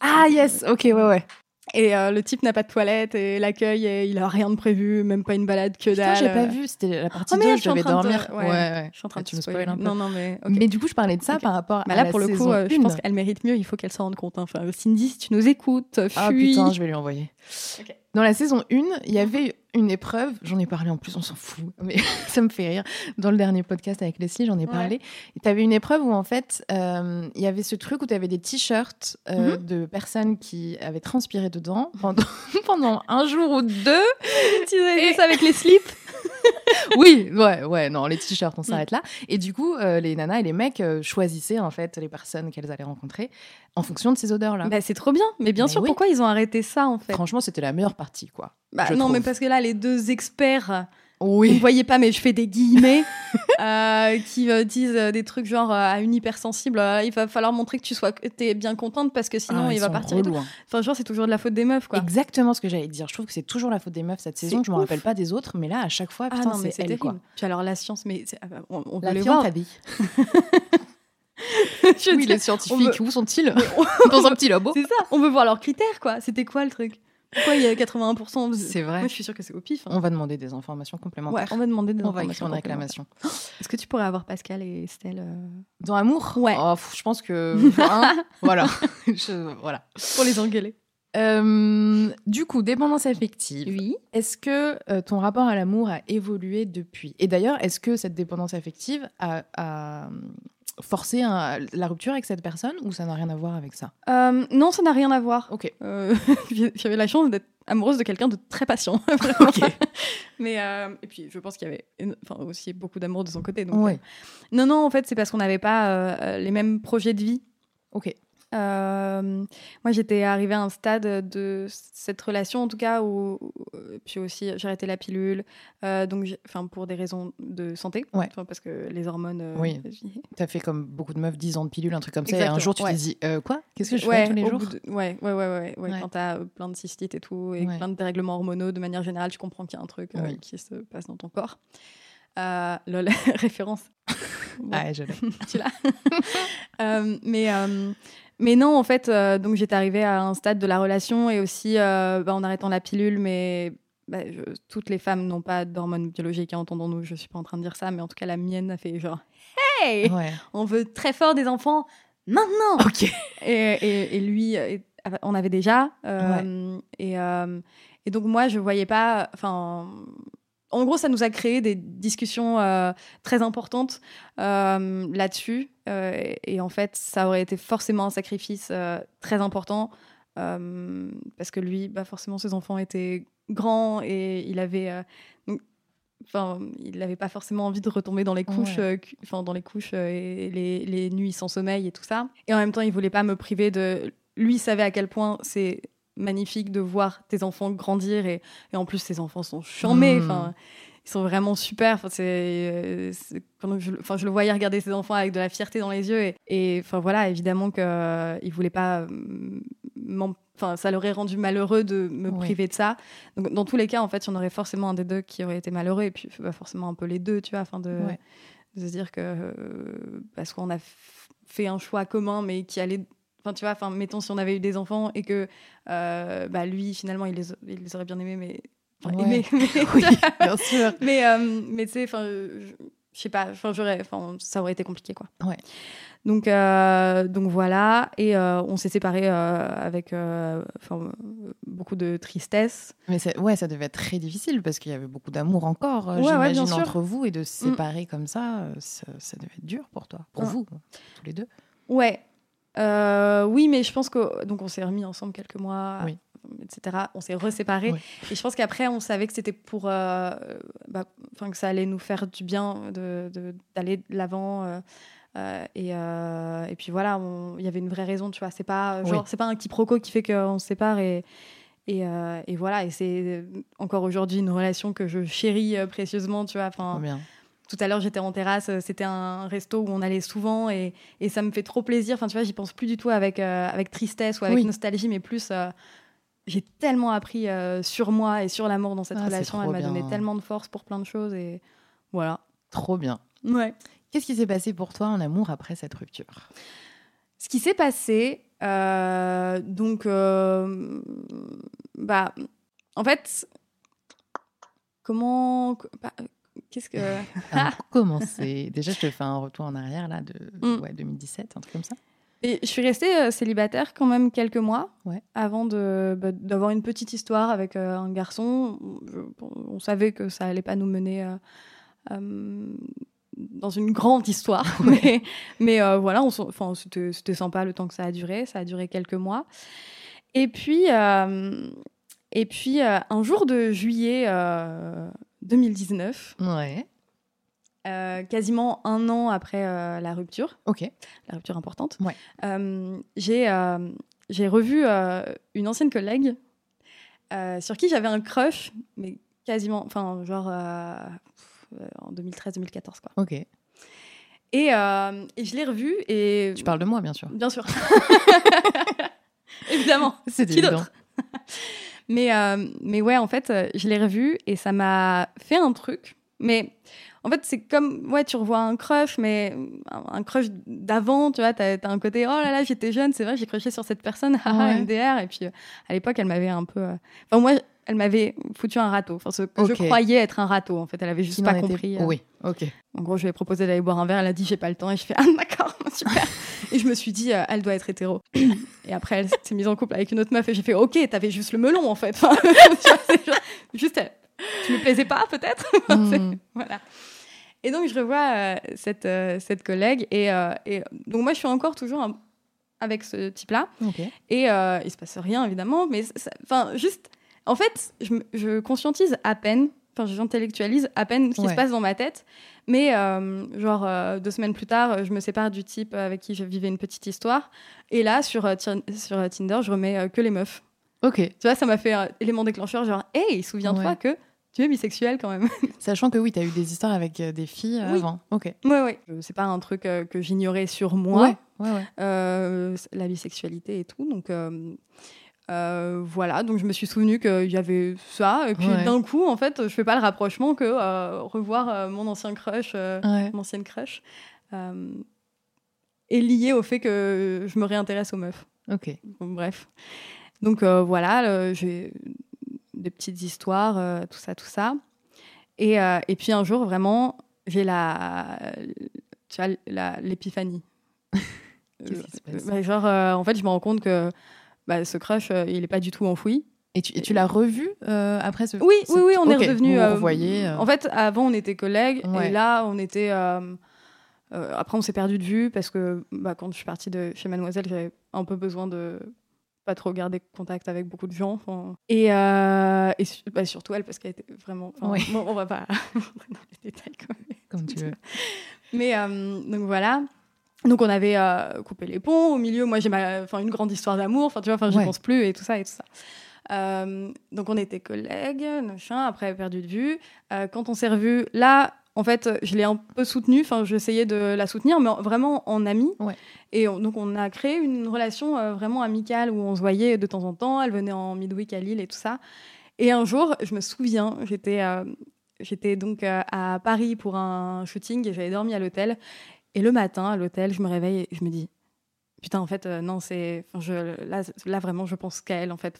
Ah yes, ok, ouais, ouais. et euh, le type n'a pas de toilette et l'accueil il a rien de prévu même pas une balade que Putain, dalle j'ai pas euh. vu, c'était la partie Oh 2, merde, je devais train de- dormir. ouais, Ouais, ouais. Je suis en train Ah, de tu me spoiler. spoil un peu. Non, non, mais. Mais du coup, je parlais de ça par rapport Bah à là, la pour le coup, euh, je pense 1. qu'elle mérite mieux. Il faut qu'elle s'en rende compte. hein. Enfin, Cindy, si tu nous écoutes, Ah fuis. putain, je vais lui envoyer. Dans la saison 1, il y avait une épreuve, j'en ai parlé en plus, on s'en fout, mais ça me fait rire. Dans le dernier podcast avec Leslie, j'en ai parlé. Tu avais une épreuve où en fait, euh, il y avait ce truc où tu avais des t-shirts euh, Mhm. de personnes qui avaient transpiré dedans pendant, pendant un jour ou deux. tu avais fait ça avec les slips. Oui, ouais, ouais, non, les t-shirts, on Mm. s'arrête là. Et du coup, euh, les nanas et les mecs euh, choisissaient en fait les personnes qu'elles allaient rencontrer en fonction de ces odeurs-là. Bah, c'est trop bien. Mais bien Mais sûr, oui. pourquoi ils ont arrêté ça en fait? Franchement, c'était la meilleure partie, quoi. Bah, Non, mais parce que là, les deux experts, vous ne Oui. voyez pas, mais je fais des guillemets, euh, qui euh, disent euh, des trucs genre à une hypersensible, il va falloir montrer que tu sois, t'es bien contente parce que sinon Ah, il va partir. hein. Enfin, genre, c'est toujours de la faute des meufs, quoi. Exactement ce que j'allais dire. Je trouve que c'est toujours la faute des meufs cette saison. Je me ouf. rappelle pas des autres, mais là, à chaque fois, Ah putain, mais c'est terrible. quoi. Puis alors, la science, mais ah bah, on, on La voir. Je Oui, les scientifiques, où sont-ils on- Dans un petit labo. C'est ça, on veut voir leurs critères, quoi. C'était quoi le truc? Pourquoi il y a 81% de- C'est vrai. Moi, je suis sûre que c'est au pif. hein. On va demander des informations Ouais, complémentaires. on va demander des on va informations écrire une réclamation. Est-ce que tu pourrais avoir Pascal et Estelle euh, Dans Amour? Ouais. Oh, je pense que. hein, voilà. Je- voilà. pour les engueuler Euh, du coup, dépendance affective. Oui. Est-ce que euh, ton rapport à l'amour a évolué depuis? Et d'ailleurs, est-ce que cette dépendance affective a, a, un- la rupture avec cette personne ou ça n'a rien à voir avec ça? Euh, non, ça n'a rien à voir. Ok. Euh, J'avais la chance d'être amoureuse de quelqu'un de très patient. vraiment. Mais euh, et puis, je pense qu'il y avait enfin, aussi beaucoup d'amour de son côté. Donc, Ouais. euh, Non, non, en fait, c'est parce qu'on n'avait pas les mêmes projets de vie. Ok. Euh, moi, j'étais arrivée à un stade de cette relation, en tout cas, où, puis aussi j'ai arrêté la pilule, euh, donc, enfin, pour des raisons de santé, Ouais. Parce que les hormones. euh, Oui. T'as fait comme beaucoup de meufs, 10 ans de pilule, un truc comme ça, et un jour tu ouais. te dis euh, Quoi? Qu'est-ce que je ouais, fais tous les jours? de- ouais, ouais, ouais, ouais. Quand t'as plein de cystites et tout, et plein de dérèglements hormonaux, de manière générale, tu comprends qu'il y a un truc qui se passe dans ton corps. Lol, référence. Bon. Ah, je l'ai. tu l'as. Euh, mais, euh, mais non, en fait, euh, donc j'étais arrivée à un stade de la relation et aussi euh, bah, en arrêtant la pilule, mais bah, je- toutes les femmes n'ont pas d'hormones biologiques, hein, entendons-nous, je suis pas en train de dire ça, mais en tout cas, la mienne a fait genre Hey Ouais. On veut très fort des enfants maintenant et, et- et lui, euh, on avait déjà. euh, et, et donc, moi, je voyais pas. Enfin. En gros, ça nous a créé des discussions euh, très importantes euh, là-dessus. Euh, et, en fait, ça aurait été forcément un sacrifice très important. parce que lui, bah, forcément, ses enfants étaient grands et il avait. enfin, il n'avait pas forcément envie de retomber dans les couches, Ouais. enfin dans les couches et les, les nuits sans sommeil et tout ça. Et en même temps, il voulait pas me priver de. Lui savait à quel point c'est magnifique de voir tes enfants grandir et, et en plus, tes enfants sont charmés. Mm. Enfin, ils sont vraiment super. Enfin, c'est, euh, quand je, enfin, je le voyais regarder ses enfants avec de la fierté dans les yeux. Et, enfin, voilà, évidemment qu'il ne voulait pas. euh, m'en- Enfin, ça l'aurait rendu malheureux de me Ouais. priver de ça. Donc, dans tous les cas, en fait, il y en aurait forcément un des deux qui aurait été malheureux. Et puis, bah, forcément, un peu les deux, tu vois, afin de, Ouais. de se dire que. euh, parce qu'on a fait un choix commun, mais qui allait. Enfin, tu vois, enfin, mettons si on avait eu des enfants et que euh, bah, lui, finalement, il les, il les aurait bien aimés, mais. Enfin, Ouais. aimés, mais- Oui, bien sûr. mais, euh, mais tu sais, enfin, je sais pas, enfin, j'aurais, enfin, ça aurait été compliqué, quoi. Ouais. Donc, euh, donc voilà, et on s'est séparés avec beaucoup de tristesse. Mais ouais, ça devait être très difficile parce qu'il y avait beaucoup d'amour encore, Ouais, j'imagine. Mm. entre vous et de se séparer comme ça, ça, ça devait être dur pour toi, pour vous, tous les deux. Ouais. Euh, oui, mais je pense que donc on s'est remis ensemble quelques mois, Oui. etc. On s'est reséparés. Oui. Et je pense qu'après, on savait que c'était pour, euh, bah, que ça allait nous faire du bien de- d'aller de l'avant. euh, euh, et, et puis voilà, il y avait une vraie raison, tu vois. C'est pas genre, Oui. c'est pas un quiproquo qui fait qu'on se sépare et et, et voilà. Et c'est encore aujourd'hui une relation que je chéris précieusement, tu vois. Enfin. Tout à l'heure, j'étais en terrasse, euh, c'était un resto où on allait souvent et, et ça me fait trop plaisir. Enfin, tu vois, j'y pense plus du tout avec, euh, avec tristesse ou avec Oui. nostalgie, mais plus. euh, j'ai tellement appris euh, sur moi et sur l'amour dans cette Ah, relation. Elle m'a donné bien. tellement de force pour plein de choses et voilà. Trop bien. Ouais. Qu'est-ce qui s'est passé pour toi en amour après cette rupture? Ce qui s'est passé, donc, bah, en fait, comment, bah, qu'est-ce que, Alors, pour commencer, déjà, je te fais un retour en arrière, là, de Mm. ouais, 2017, un truc comme ça. Et je suis restée euh, célibataire quand même quelques mois Ouais. avant de, bah, d'avoir une petite histoire avec euh, un garçon. Je- on savait que ça allait pas nous mener euh, euh, dans une grande histoire, mais, mais euh, voilà, on enfin, c'était, c'était sympa le temps que ça a duré. Ça a duré quelques mois. Et puis, euh, et puis euh, un jour de juillet euh, 2019, Ouais. euh, quasiment un an après euh, la rupture, Ok. la rupture importante, Ouais. euh, j'ai j'ai revu une ancienne collègue sur qui j'avais un crush, mais quasiment, enfin, genre en 2013-2014, quoi. Ok. Et, et je l'ai revue et. Tu parles de moi, bien sûr. Bien sûr. Évidemment. C'est Qui d'autre? Mais, euh, mais ouais, en fait, euh, je l'ai revu et ça m'a fait un truc. Mais en fait, c'est comme, ouais, tu revois un crush, mais un, crush d'avant, tu vois, t'as as un côté, oh là là, j'étais jeune, c'est vrai, j'ai crushé sur cette personne, haha, Ouais. MDR. Et puis, euh, à l'époque, elle m'avait un peu. euh, Enfin, moi, elle m'avait foutu un râteau. Enfin, ce que je croyais être un râteau, en fait. Elle avait juste Qui pas était- compris. euh. Oui, ok. En gros, je lui ai proposé d'aller boire un verre. Elle a dit j'ai pas le temps. Et je fais ah d'accord, super. et je me suis dit euh, elle doit être hétéro. et après, elle s'est mise en couple avec une autre meuf. Et j'ai fait ok, t'avais juste le melon en fait. Enfin, juste, elle- tu me plaisais pas peut-être? Enfin, c'est- Mm. voilà. Et donc je revois euh, cette cette, collègue et, et donc moi je suis encore toujours un- avec ce type-là. Ok. Et il se passe rien, évidemment, mais enfin, juste, en fait, je, conscientise à peine, enfin, j'intellectualise à peine ce qui Ouais. se passe dans ma tête, mais euh, genre euh, deux semaines plus tard, je me sépare du type avec qui je vivais une petite histoire, et là, sur, euh, sur Tinder, je remets que les meufs. Ok. Tu vois, ça m'a fait un élément déclencheur, genre, hey, souviens-toi Ouais. que tu es bisexuel quand même. Sachant que oui, tu as eu des histoires avec des filles Oui. avant. Ok. ouais. Euh, C'est pas un truc euh, que j'ignorais sur moi. Ouais, ouais, ouais. euh, la bisexualité et tout. Donc euh, euh, voilà, donc je me suis souvenu qu'il y avait ça. Et puis Ouais. d'un coup, en fait, je fais pas le rapprochement que euh, revoir euh, mon ancien crush, Ouais. mon ancienne crush, est lié au fait que je me réintéresse aux meufs. Ok. Bon, bref. Donc voilà, j'ai des petites histoires, tout ça, tout ça. Et, et puis un jour, vraiment, j'ai la, tu l'épiphanie. Genre, en fait, je me rends compte que bah, ce crush, euh, il est pas du tout enfoui. Et tu, et tu l'as revu euh, après ce. Oui, oui, oui, on est Ok, redevenu. Vous vous revoyez. euh, En fait, avant, on était collègues, Ouais. et là, on était. euh, euh, après, on s'est perdu de vue parce que bah, quand je suis partie de chez Mademoiselle, j'avais un peu besoin de pas trop gardé contact avec beaucoup de gens. Et, euh, bah, surtout elle, parce qu'elle était vraiment. Ouais. bon, on va pas rentrer dans les détails. Comme tu veux. Mais euh, donc voilà. Donc on avait euh, coupé les ponts. Au milieu, moi j'ai ma, enfin une grande histoire d'amour. Enfin tu vois, enfin j'y Ouais. pense plus et tout ça et tout ça. Euh, donc on était collègues, machin. Après perdu de vue. Euh, quand on s'est revus, là, en fait, je l'ai un peu soutenue. Enfin, j'essayais de la soutenir, mais en- vraiment en amie. Ouais. Et on- donc on a créé une relation vraiment amicale où on se voyait de temps en temps. Elle venait en midweek à Lille et tout ça. Et un jour, je me souviens, j'étais j'étais donc à Paris pour un shooting et j'avais dormi à l'hôtel. Et le matin, à l'hôtel, je me réveille et je me dis putain, en fait, euh, non, c'est. Là, là, vraiment, je pense qu'à elle, en fait.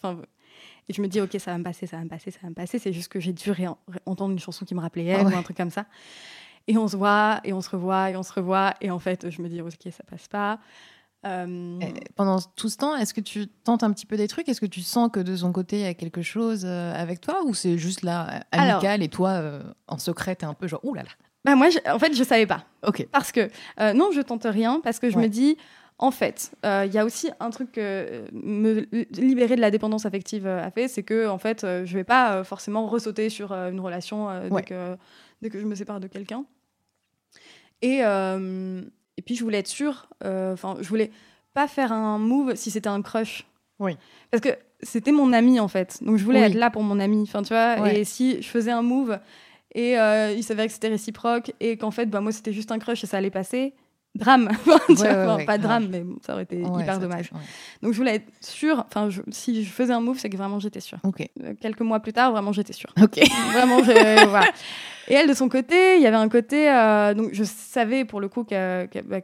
Et je me dis, ok, ça va me passer, ça va me passer, ça va me passer. C'est juste que j'ai dû entendre une chanson qui me rappelait elle Ah ouais. ou un truc comme ça. Et on se voit, et on se revoit, et on se revoit. Et en fait, je me dis, ok, ça passe pas. Euh, pendant tout ce temps, est-ce que tu tentes un petit peu des trucs? Est-ce que tu sens que de son côté, il y a quelque chose euh, avec toi? Ou c'est juste là, Alors- amical, et toi, euh, en secret, t'es un peu genre, ouh là là. Bah, moi, je- en fait, je savais pas. Ok. Parce que, euh, non, je tente rien, parce que je Ouais. me dis, en fait, euh, il y a aussi un truc que euh, me li- libérer de la dépendance affective euh, a fait, c'est que, en fait, euh, je vais pas euh, forcément ressauter sur euh, une relation euh, Ouais. dès, que, dès que je me sépare de quelqu'un. Et, euh, et puis, je voulais être sûre, euh, enfin, je voulais pas faire un move si c'était un crush. Oui. Parce que c'était mon ami, en fait. Donc, je voulais Oui. être là pour mon ami. Enfin, tu vois, Ouais. et si je faisais un move et euh, il s'avérait que c'était réciproque et qu'en fait, bah, moi, c'était juste un crush et ça allait passer. Drame. Vois, ouais, enfin, ouais, pas drame, mais bon, ça aurait été Ouais, hyper dommage. ouais. Donc, je voulais être sûre. Enfin, je- si je faisais un move, c'est que vraiment j'étais sûre. Euh, Quelques mois plus tard, vraiment, j'étais sûre. Vraiment, je- voilà. Et elle, de son côté, il y avait un côté. euh, donc, je savais pour le coup qu'elle qu'elle- bah,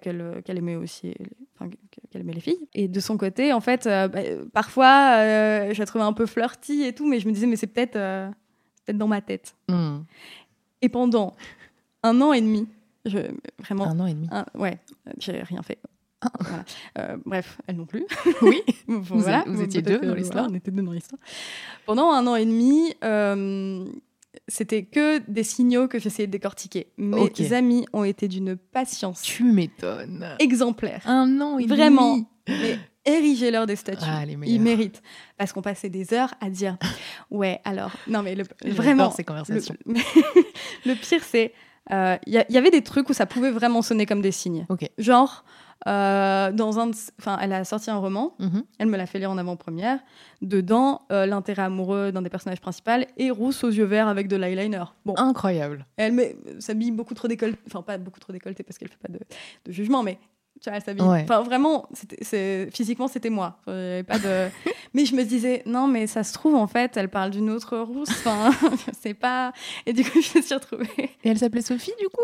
aimait aussi. enfin, qu'elle aimait les filles. Et de son côté, en fait, euh, bah, euh, parfois, euh, je la trouvais un peu flirty et tout, mais je me disais, mais c'est peut-être euh, c'est dans ma tête. Hmm. Et pendant un an et demi, je, vraiment. Un an et demi. un- ouais, j'ai rien fait. Voilà. Euh, bref, elle non plus. Oui. Bon, Vous voilà. étiez deux dans l'histoire. voilà, on était deux dans l'histoire. Pendant un an et demi, euh, c'était que des signaux que j'essayais de décortiquer. Mes Ok. amis ont été d'une patience Tu m'étonnes. exemplaire. Un an et demi. Vraiment. Mais érigez-leur des statues. Ah. Ils méritent. Parce qu'on passait des heures à dire Ouais, alors. Non, mais le, vraiment. ces Le, conversations. le pire, c'est. euh, Il y, avait des trucs où ça pouvait vraiment sonner comme des signes. Ok. Genre, euh, dans un. Enfin, elle a sorti un roman. Mhm. Elle me l'a fait lire en avant-première. Dedans, euh, l'intérêt amoureux d'un des personnages principaux est rousse aux yeux verts avec de l'eyeliner. Bon, Incroyable. elle met- s'habille beaucoup trop décolleté. Enfin, pas beaucoup trop décolleté parce qu'elle fait pas de, de jugement, mais tu vois, elle s'habille. Ouais. Enfin, vraiment, c'est- physiquement, c'était moi. Enfin, pas de... mais je me disais, non, mais ça se trouve, en fait, elle parle d'une autre rousse. Enfin, je sais pas. Et du coup, je me suis retrouvée. Et elle s'appelait Sophie, du coup?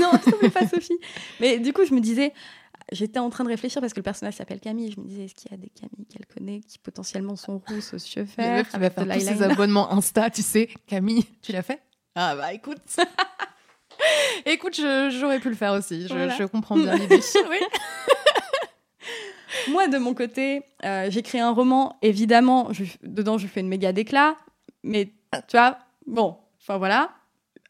Non, elle s'appelait pas Sophie. Mais du coup, je me disais, j'étais en train de réfléchir parce que le personnage s'appelle Camille. Je me disais, est-ce qu'il y a des Camilles qu'elle connaît qui potentiellement sont rousses aux La verts meuf qui va faire tous ses abonnements Insta, tu sais. Camille, tu l'as fait? Ah bah écoute. écoute, j'aurais pu le faire aussi. Je, Voilà. je comprends bien l'idée. oui. Moi, de mon côté, euh, j'ai créé un roman. Évidemment, je- dedans, je fais une méga déclat. Mais tu vois, bon, enfin voilà,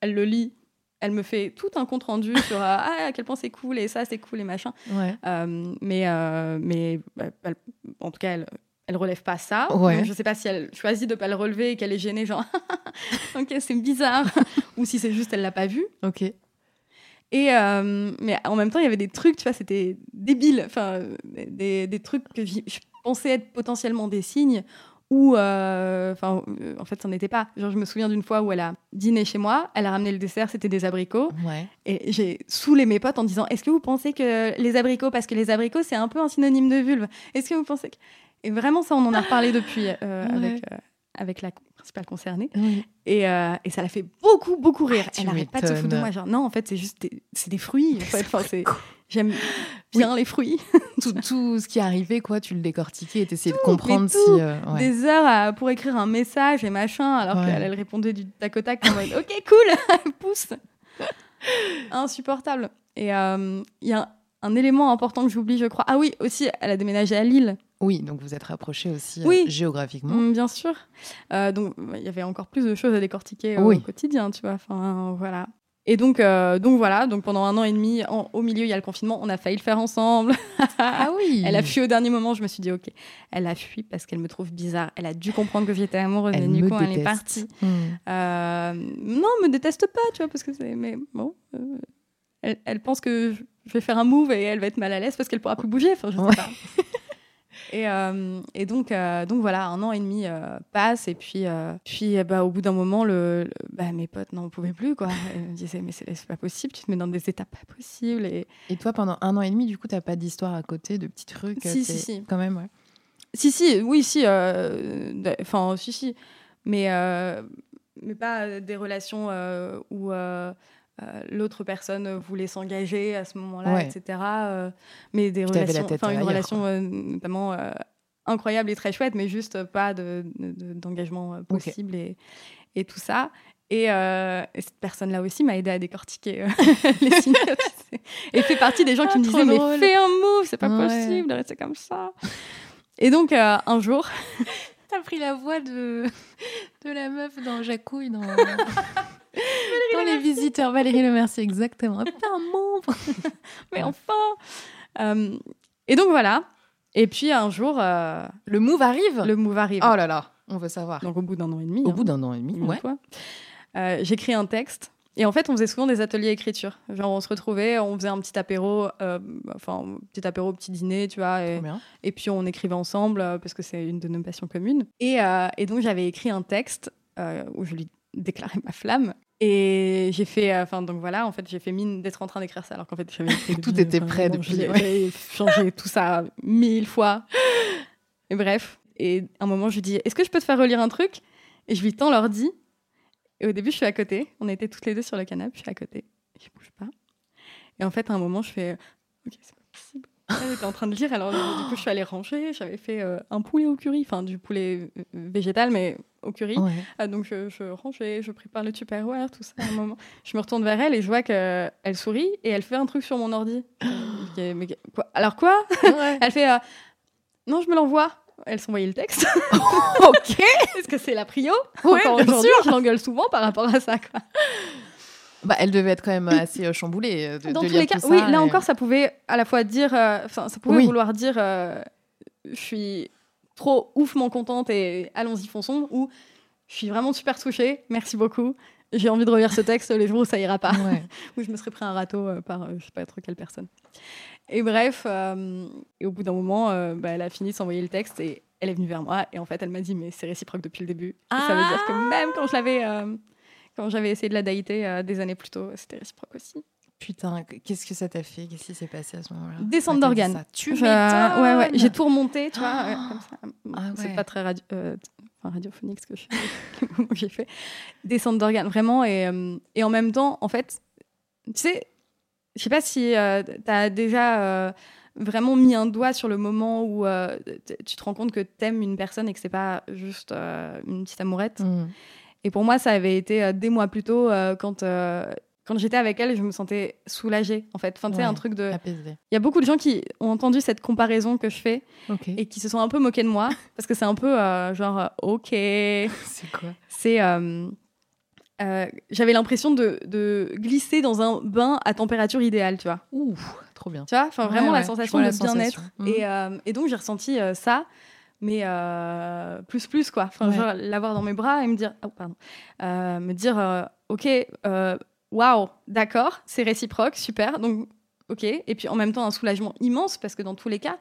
elle le lit. Elle me fait tout un compte rendu sur euh, ah, à quel point c'est cool et ça c'est cool et machin. Ouais. Euh, mais euh, mais bah, elle- en tout cas, elle, elle relève pas ça. Ouais. Je sais pas si elle choisit de pas le relever et qu'elle est gênée, genre ok, c'est bizarre, ou si c'est juste elle l'a pas vu. Ok. Et euh, mais en même temps, il y avait des trucs, tu vois, c'était débile. Enfin, des, des trucs que je pensais être potentiellement des signes ou, euh, enfin, en fait, ça n'était pas. Genre, je me souviens d'une fois où elle a dîné chez moi, elle a ramené le dessert, c'était des abricots, Ouais. et j'ai saoulé mes potes en disant Est-ce que vous pensez que les abricots, parce que les abricots, c'est un peu un synonyme de vulve, est-ce que vous pensez que. Et vraiment, ça, on en a reparlé depuis euh, Ouais. avec, euh, avec la principale concernée. Oui. Et, euh, et ça l'a fait beaucoup, beaucoup rire. Ah, tu Elle arrête pas de se foutre de moi. Genre, non, en fait, c'est juste des, c'est des fruits. En fait. Enfin, c'est- J'aime bien les fruits. Tout, tout ce qui arrivait, quoi, tu le décortiquais et t'essayais de Tout, comprendre mais si. tout. euh, ouais. Des heures à- pour écrire un message et machin, alors Ouais. qu'elle elle répondait du tac au tac en mode Ok, cool, pousse. Insupportable. Et euh, il y a un, un élément important que j'oublie, je crois. Ah oui, aussi, elle a déménagé à Lille. Oui, donc vous êtes rapprochés aussi euh, géographiquement. Mm, bien sûr. Euh, donc, il y avait encore plus de choses à décortiquer au Oui. quotidien, tu vois. Enfin, voilà. Et donc, euh, donc voilà, donc pendant un an et demi, en- au milieu, il y a le confinement, on a failli le faire ensemble. Ah oui. Elle a fui au dernier moment, je me suis dit, ok, elle a fui parce qu'elle me trouve bizarre. Elle a dû comprendre que j'étais amoureuse, Elle et du coup, elle est déteste. partie. Hmm. Euh, non, me déteste pas, tu vois, parce que c'est. Mais bon. euh, elle, elle pense que je je vais faire un move et elle va être mal à l'aise parce qu'elle pourra plus bouger. Enfin, je sais Ouais. pas. Et, euh, et donc, euh, donc voilà, un an et demi euh, passe et puis, puis bah, au bout d'un moment, le, le- bah, mes potes n'en pouvaient plus. Quoi. Ils me disaient, mais c'est pas possible, tu te mets dans des étapes pas possibles. Et... Et toi, pendant un an et demi, du coup, t'as pas d'histoire à côté, de petits trucs Si, si, si. Quand même, ouais. Si, si, oui, si. Enfin, si, si. Mais, euh, mais pas des relations euh, où euh, l'autre personne voulait s'engager à ce moment-là, Ouais. etc. euh, mais des relations, enfin, une ailleurs, relation euh, notamment euh, incroyable et très chouette, mais juste pas de- de- d'engagement euh, Ok. possible et, et tout ça. Et, euh, et cette personne-là aussi m'a aidé à décortiquer euh, les sais. Et fait partie des gens qui Ah, me trop disaient Mais fais un move, c'est pas Ouais. possible de rester comme ça. Et donc, euh, un jour, T'as pris la voix de, de la meuf dans Jacouille, dans, dans Les Visiteurs. Valérie Le Mercier, exactement. Pas un membre. mais enfin Euh, Et donc voilà. Et puis un jour, euh, Le move arrive le move arrive. Oh là là, on veut savoir. Donc au bout d'un an et demi. Au hein, bout d'un an et demi, ouais. euh, j'écris un texte. Et en fait, on faisait souvent des ateliers écriture. Genre, on se retrouvait, on faisait un petit apéro, euh, enfin, un petit apéro, petit dîner, tu vois. Et, puis, on écrivait ensemble euh, parce que c'est une de nos passions communes. Et, euh, et donc, j'avais écrit un texte où je lui déclarais ma flamme. Et j'ai fait, euh, enfin, donc voilà, en fait, j'ai fait mine d'être en train d'écrire ça alors qu'en fait, j'avais Tout était prêt depuis, j'ai- ouais. Changé tout ça mille fois. Et bref. Et à un moment, je lui dis Est-ce que je peux te faire relire un truc? Et je lui tends l'ordi. Et au début, je suis à côté. On était toutes les deux sur le canapé. Je suis à côté. Je bouge pas. Et en fait, à un moment, je fais Ok, c'est pas possible. Elle était en train de lire. Alors, du coup, je suis allée ranger. J'avais fait euh, un poulet au curry. Enfin, du poulet euh, végétal, mais au curry. Ouais. Ah, donc je, je rangeais, je prépare le tupperware, tout ça. À un moment, je me retourne vers elle et je vois que elle sourit et elle fait un truc sur mon ordi. Euh, ok, mais quoi Alors quoi? Elle fait euh, non, je me l'envoie. Elle s'envoyait le texte. ok. Est-ce que c'est la prio Encore bien sûr. je l'engueule souvent par rapport à ça. Quoi. Bah, elle devait être quand même assez euh, chamboulée. euh, De, Dans de tous les cas, oui, là et- encore, ça pouvait à la fois dire, euh, ça pouvait Oui. vouloir dire, euh, je suis trop oufement contente et allons-y fonçons, ou je suis vraiment super touchée, merci beaucoup. J'ai envie de relire ce texte les jours où ça ira pas. Ouais. où je me serais pris un râteau euh, par euh, je sais pas trop quelle personne. Et bref, euh, et au bout d'un moment, euh, bah, elle a fini de s'envoyer le texte et elle est venue vers moi et en fait elle m'a dit mais c'est réciproque depuis le début. Et ça veut dire que même quand je l'avais, quand j'avais essayé de la dater des années plus tôt, c'était réciproque aussi. Putain, qu'est-ce que ça t'a fait? Qu'est-ce qui s'est passé à ce moment-là? Descente d'organes. ça Tu m'étonnes ouais, ouais, j'ai tout remonté, tu vois, ouais, comme ça. Ah C'est pas très radio- euh, enfin, radiophonique ce que j'ai fait. Descente d'organes, vraiment. Et, euh, et en même temps, en fait, tu sais, je sais pas si tu as déjà euh, vraiment mis un doigt sur le moment où euh, tu te rends compte que t'aimes une personne et que c'est pas juste euh, une petite amourette. Mm. Et pour moi, ça avait été euh, des mois plus tôt euh, quand. euh, quand j'étais avec elle, je me sentais soulagée, en fait. Enfin, tu sais, Ouais, un truc de. Apaisée. Il y a beaucoup de gens qui ont entendu cette comparaison que je fais et qui se sont un peu moqués de moi parce que c'est un peu euh, genre, euh, ok. C'est quoi? C'est. euh, euh, J'avais l'impression de, de glisser dans un bain à température idéale, tu vois. Ouh, trop bien. Tu vois, enfin vraiment ouais, la sensation de bien-être. Mhm. Et, et donc j'ai ressenti ça, mais euh, plus plus quoi. Enfin, Ouais. genre l'avoir dans mes bras et me dire, oh, pardon, Euh, me dire, euh, ok, waouh, d'accord, c'est réciproque, super. Donc ok. Et puis en même temps un soulagement immense parce que dans tous les cas,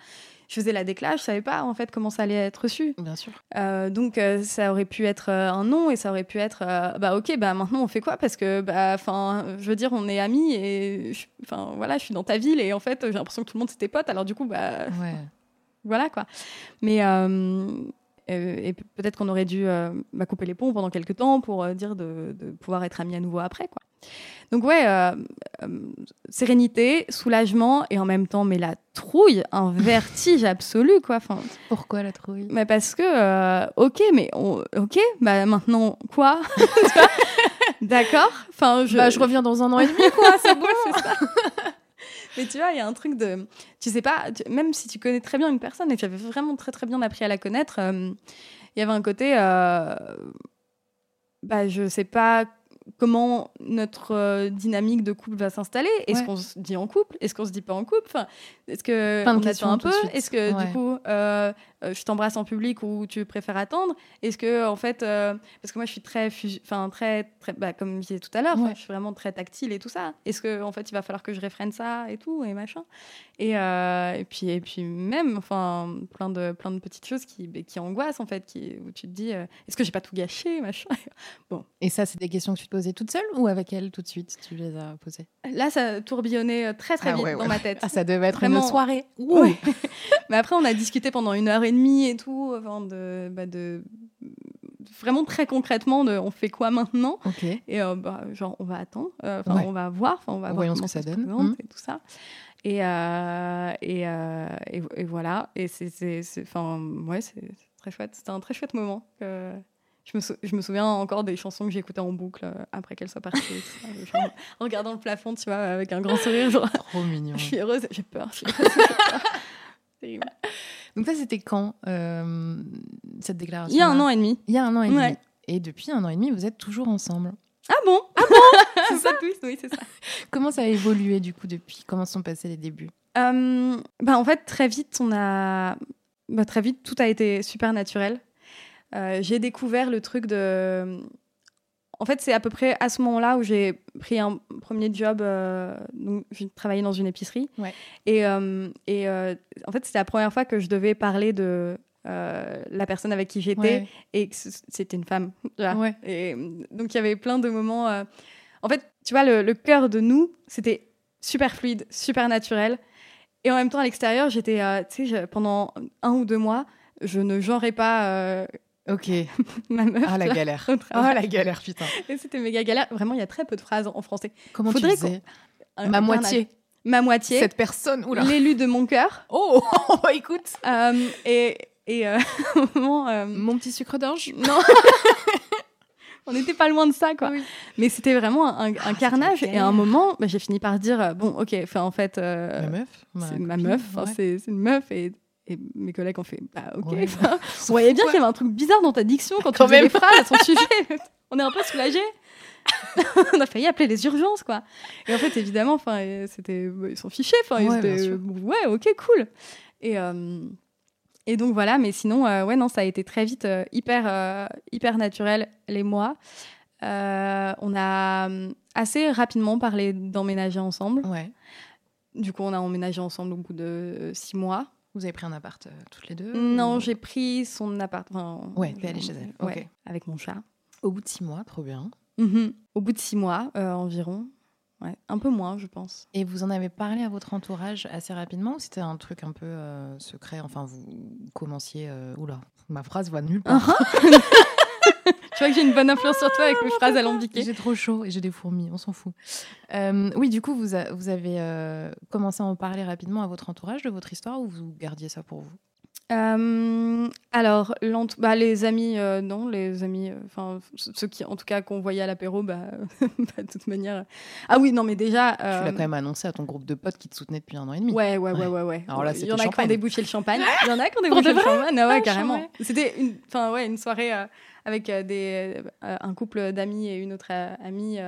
je faisais la déclage, je savais pas en fait comment ça allait être reçu. Bien sûr. Euh, donc euh, ça aurait pu être euh, un non et ça aurait pu être bah ok bah maintenant on fait quoi? Parce que bah enfin je veux dire on est amis et je- enfin voilà je suis dans ta ville et en fait j'ai l'impression que tout le monde c'était potes alors du coup bah Ouais. voilà quoi mais et pe- peut-être qu'on aurait dû bah, couper les ponts pendant quelques temps pour dire de, de pouvoir être amis à nouveau après quoi donc ouais euh, euh, sérénité soulagement et en même temps mais la trouille un vertige absolu quoi enfin Pourquoi la trouille? Mais parce que, euh, ok, mais on- ok, bah maintenant quoi? D'accord? Enfin, je, Bah, je reviens dans un an et demi, quoi. C'est bon. Ouais, ça. mais tu vois, il y a un truc de, tu sais pas, tu- même si tu connais très bien une personne et que j'avais vraiment très très bien appris à la connaître, il y avait un côté, bah je sais pas comment notre euh, dynamique de couple va s'installer. Est-ce Ouais. qu'on se dit en couple? Est-ce qu'on se dit pas en couple? Enfin, Est-ce que Plein on attend un peu? Est-ce que Ouais. du coup euh, euh, je t'embrasse en public ou tu préfères attendre Est-ce que en fait euh, parce que moi je suis très enfin très très bah, comme je disais tout à l'heure, Ouais. je suis vraiment très tactile et tout ça. Est-ce que en fait il va falloir que je réfrène ça et tout et machin? Et, euh, et puis et puis même enfin plein de plein de petites choses qui qui angoissent en fait qui où tu te dis est-ce que j'ai pas tout gâché machin? Et ça, c'est des questions que tu te posais toute seule ou avec elle tout de suite Tu les as posées? Là, ça tourbillonnait très très Ah vite ouais, dans ma tête. Ah, ça devait être Vraiment. une soirée. Ouais. Mais après, on a discuté pendant une heure et demie et tout, avant de, bah, de vraiment très concrètement de on fait quoi maintenant et euh, bah, genre on va attendre, euh, enfin Ouais. on va voir, enfin on va voir ce que ça donne. Mhm. et tout ça. Et euh, et, et, et voilà. Et c'est enfin ouais c'est très chouette. C'était un très chouette moment. que je me, je me souviens encore des chansons que j'écoutais en boucle après qu'elle soit partie. et tout ça. Genre, en regardant le plafond, tu vois, avec un grand sourire, genre, Trop mignon. je suis heureuse, j'ai peur. je suis heureuse. Donc ça, c'était quand euh, cette déclaration Il y a un an et demi. Il y a un an et demi. Ouais. Et depuis un an et demi, vous êtes toujours ensemble. Ah bon? Ah bon? C'est ça plus Oui, c'est ça. Comment ça a évolué du coup depuis? Comment sont passés les débuts? Euh, bah, en fait, très vite, on a. Bah, très vite, tout a été super naturel. Euh, j'ai découvert le truc de. En fait, c'est à peu près à ce moment-là où j'ai pris un premier job. euh, donc, j'ai travaillé dans une épicerie. Ouais. Et, euh, et euh, en fait, c'était la première fois que je devais parler de euh, la personne avec qui j'étais Ouais. et que c'était une femme. Ouais. Et donc, il y avait plein de moments. En fait, tu vois, le, le cœur de nous, c'était super fluide, super naturel. Et en même temps, à l'extérieur, j'étais, tu sais, pendant un ou deux mois, je ne genrais pas Ok. ma meuf. Ah la galère. Ah la galère, putain. Et c'était méga galère. Vraiment, il y a très peu de phrases en français. Comment Faudrait tu faisais Un- Ma moitié. Ma moitié. Cette personne. Oula. L'élu de mon cœur. Oh, écoute. Euh, et et euh, au moment, euh, Mon petit sucre d'orge. non. On n'était pas loin de ça, quoi. Oui. Mais c'était vraiment un, un Ah, carnage. Et à un moment, bah, j'ai fini par dire euh, bon, ok, en fait, euh, Ma meuf. c'est ma copine, meuf, ouais. c'est c'est une meuf. Et, et mes collègues ont fait bah, ok. Ouais. enfin, on voyait bien qu'il y avait un truc bizarre dans ta diction quand tu Quand disais même. les phrases à son sujet. on est un peu soulagés. on a failli appeler les urgences, quoi. Et en fait, évidemment, enfin, c'était, ils s'en fichaient. Enfin, Ouais, euh, ouais, ok, cool. Et, euh, et donc voilà, mais sinon, euh, ouais, non, ça a été très vite euh, hyper, hyper naturel, les mois. On a assez rapidement parlé d'emménager ensemble. Ouais. Du coup, on a emménagé ensemble au bout de six mois. Vous avez pris un appart euh, toutes les deux Non, ou- j'ai pris son appart. enfin, Ouais, t'es allée chez elle, ouais, avec mon chat. Au bout de six mois, trop bien. Mhm. Au bout de six mois euh, environ. Ouais, un peu moins, je pense. Et vous en avez parlé à votre entourage assez rapidement ou c'était un truc un peu euh, secret Enfin, vous commenciez. euh, Oula, ma phrase va nulle part. Tu vois que j'ai une bonne influence sur toi avec mes phrases alambiquées. J'ai trop chaud et j'ai des fourmis, on s'en fout. Euh, oui, du coup, vous, a- vous avez euh, commencé à en parler rapidement à votre entourage de votre histoire ou vous gardiez ça pour vous? Euh, alors, bah, les amis, euh, non, les amis, euh, enfin, ceux qui, en tout cas, qu'on voyait à l'apéro, bah, bah, de toute manière. Ah oui, non, mais déjà. Tu l'as quand même annoncé à ton groupe de potes qui te soutenaient depuis un an et demi. Ouais, ouais, ouais, Ouais. ouais. Alors là, il y en a qui ont débouché le champagne. Il y en a qui ont débouché le champagne. Ah ouais, Ah, carrément. C'était une, enfin ouais, une soirée euh, avec euh, des, euh, un couple d'amis et une autre euh, amie.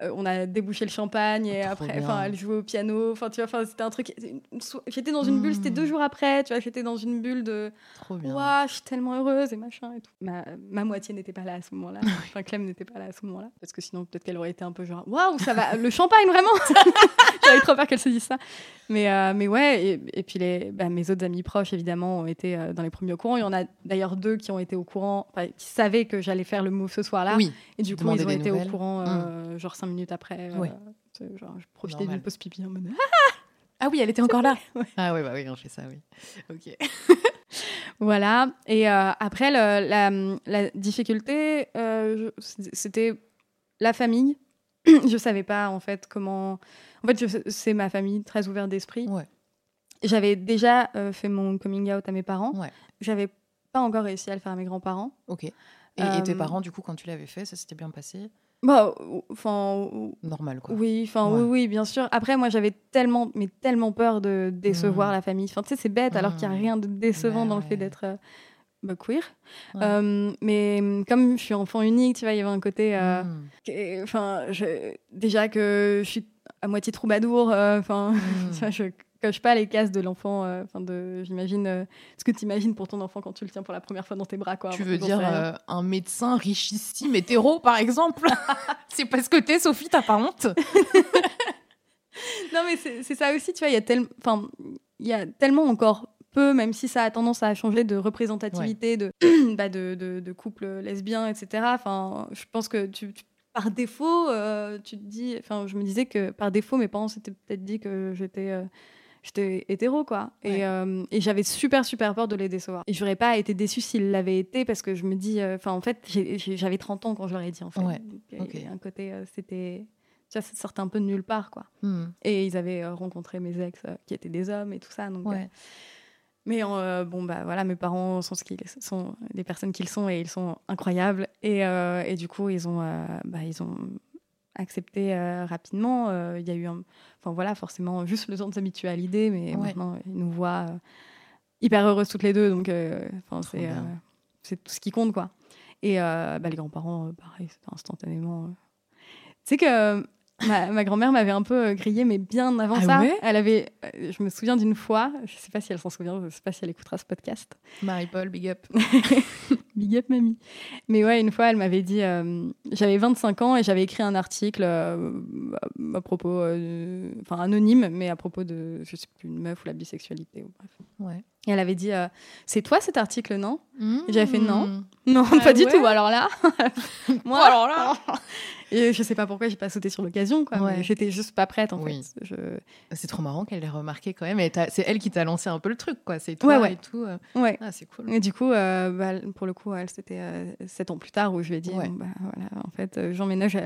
on a débouché le champagne et Trop après, enfin, elle jouait au piano. Enfin, tu vois, enfin, c'était un truc. so- J'étais dans une bulle. C'était deux jours après. Tu vois, j'étais dans une bulle de. Trop bien. Ouah, je suis tellement heureuse et machin et tout. Ma, ma moitié n'était pas là à ce moment-là. Enfin, Clem n'était pas là à ce moment-là. Parce que sinon, peut-être qu'elle aurait été un peu genre, waouh, ça va, le champagne vraiment J'avais trop peur qu'elle se dise ça. Mais, euh, mais ouais, et, et puis les, bah, mes autres amis proches, évidemment, ont été euh, dans les premiers au courant. Il y en a d'ailleurs deux qui ont été au courant, qui savaient que j'allais faire le move ce soir-là. Oui, et du coup, ils ont été nouvelles. au courant, euh, genre cinq minutes après. euh, genre, je profitais d'une pause pipi en mode. Ah oui, elle était encore là Ouais. Ah oui, bah oui, on fait ça, oui. Ok. Voilà. Et euh, après, le- la, la difficulté, euh, c'était la famille. je savais pas, en fait, comment. En fait, c'est ma famille très ouverte d'esprit. Ouais. J'avais déjà euh, fait mon coming out à mes parents. Ouais. J'avais pas encore réussi à le faire à mes grands-parents. Ok. Et, et tes Euh, parents, du coup, quand tu l'avais fait, ça s'était bien passé Bah, enfin, Normal, quoi. oui, enfin, Ouais. oui, oui, bien sûr. Après, moi, j'avais tellement, mais tellement peur de décevoir Mm. la famille. Enfin, tu sais, c'est bête, alors qu'il n'y a Mm. rien de décevant dans le fait ouais. d'être euh, bah, queer. Euh, mais hum, comme je suis enfant unique, tu vois, il y avait un côté. euh, Enfin, déjà que je suis à moitié troubadour, enfin, je coche pas les cases de l'enfant. euh, Enfin, de, j'imagine euh, ce que tu imagines pour ton enfant quand tu le tiens pour la première fois dans tes bras, quoi. Tu veux dire euh, un médecin richissime hétéro, par exemple? C'est parce que t'es Sophie, t'as pas honte? Non, mais c'est ça aussi, tu vois, il y a tellement, enfin, il y a tellement encore peu, même si ça a tendance à changer de représentativité de, bah, de, de, de couples lesbiens, etc. Enfin, je pense que tu, tu- par défaut, tu te dis, enfin, je me disais que par défaut, mes parents s'étaient peut-être dit que j'étais. J'étais hétéro, quoi. Ouais. Et, euh, et j'avais super, super peur de les décevoir. Et j'aurais pas été déçue s'ils l'avaient été parce que je me dis. euh, Enfin, en fait, j'avais 30 ans quand je leur ai dit, en fait. Ouais, Donc. Un côté, euh, c'était. Tu vois, ça sortait un peu de nulle part, quoi. Mm. Et ils avaient rencontré mes ex qui étaient des hommes et tout ça. Donc, Ouais. mais euh, bon, bah voilà, mes parents sont, ce qu'ils sont les personnes qu'ils sont et ils sont incroyables. Et, euh, et du coup, ils ont, euh, bah, ils ont accepté euh, rapidement. Euh, Il y a eu un. Enfin voilà, forcément, juste le temps de s'habituer à l'idée, mais Ouais. maintenant, ils nous voient euh, hyper heureuses toutes les deux. Donc, c'est tout ce qui compte, quoi. Et bah, les grands-parents, pareil, c'était instantanément. Tu sais que ma, ma grand-mère m'avait un peu grillée, mais bien avant Ah ça. ouais? elle avait, je me souviens d'une fois, je sais pas si elle s'en souvient, je sais pas si elle écoutera ce podcast. Marie-Paul, big up. Big up, mamie. Mais ouais, une fois, elle m'avait dit, euh, j'avais 25 ans et j'avais écrit un article euh, à, propos, euh, enfin anonyme, mais à propos de, je sais plus, une meuf ou la bisexualité. Ou bref. Ouais. Et elle avait dit, c'est toi cet article, non? J'avais fait non. Mm. Non, Ah pas du tout. Alors là, moi, Oh, alors là et je sais pas pourquoi j'ai pas sauté sur l'occasion, quoi. Ouais. J'étais juste pas prête, en Oui. fait. Je... C'est trop marrant qu'elle l'ait remarqué quand même. Et c'est elle qui t'a lancé un peu le truc, quoi. C'est toi Ouais, ouais. et tout. euh. Ouais. Ah, c'est cool. Et du coup, euh, bah, pour le coup, elle, c'était euh, sept ans plus tard où je lui ai dit, bah, voilà, en fait, euh, j'emménage.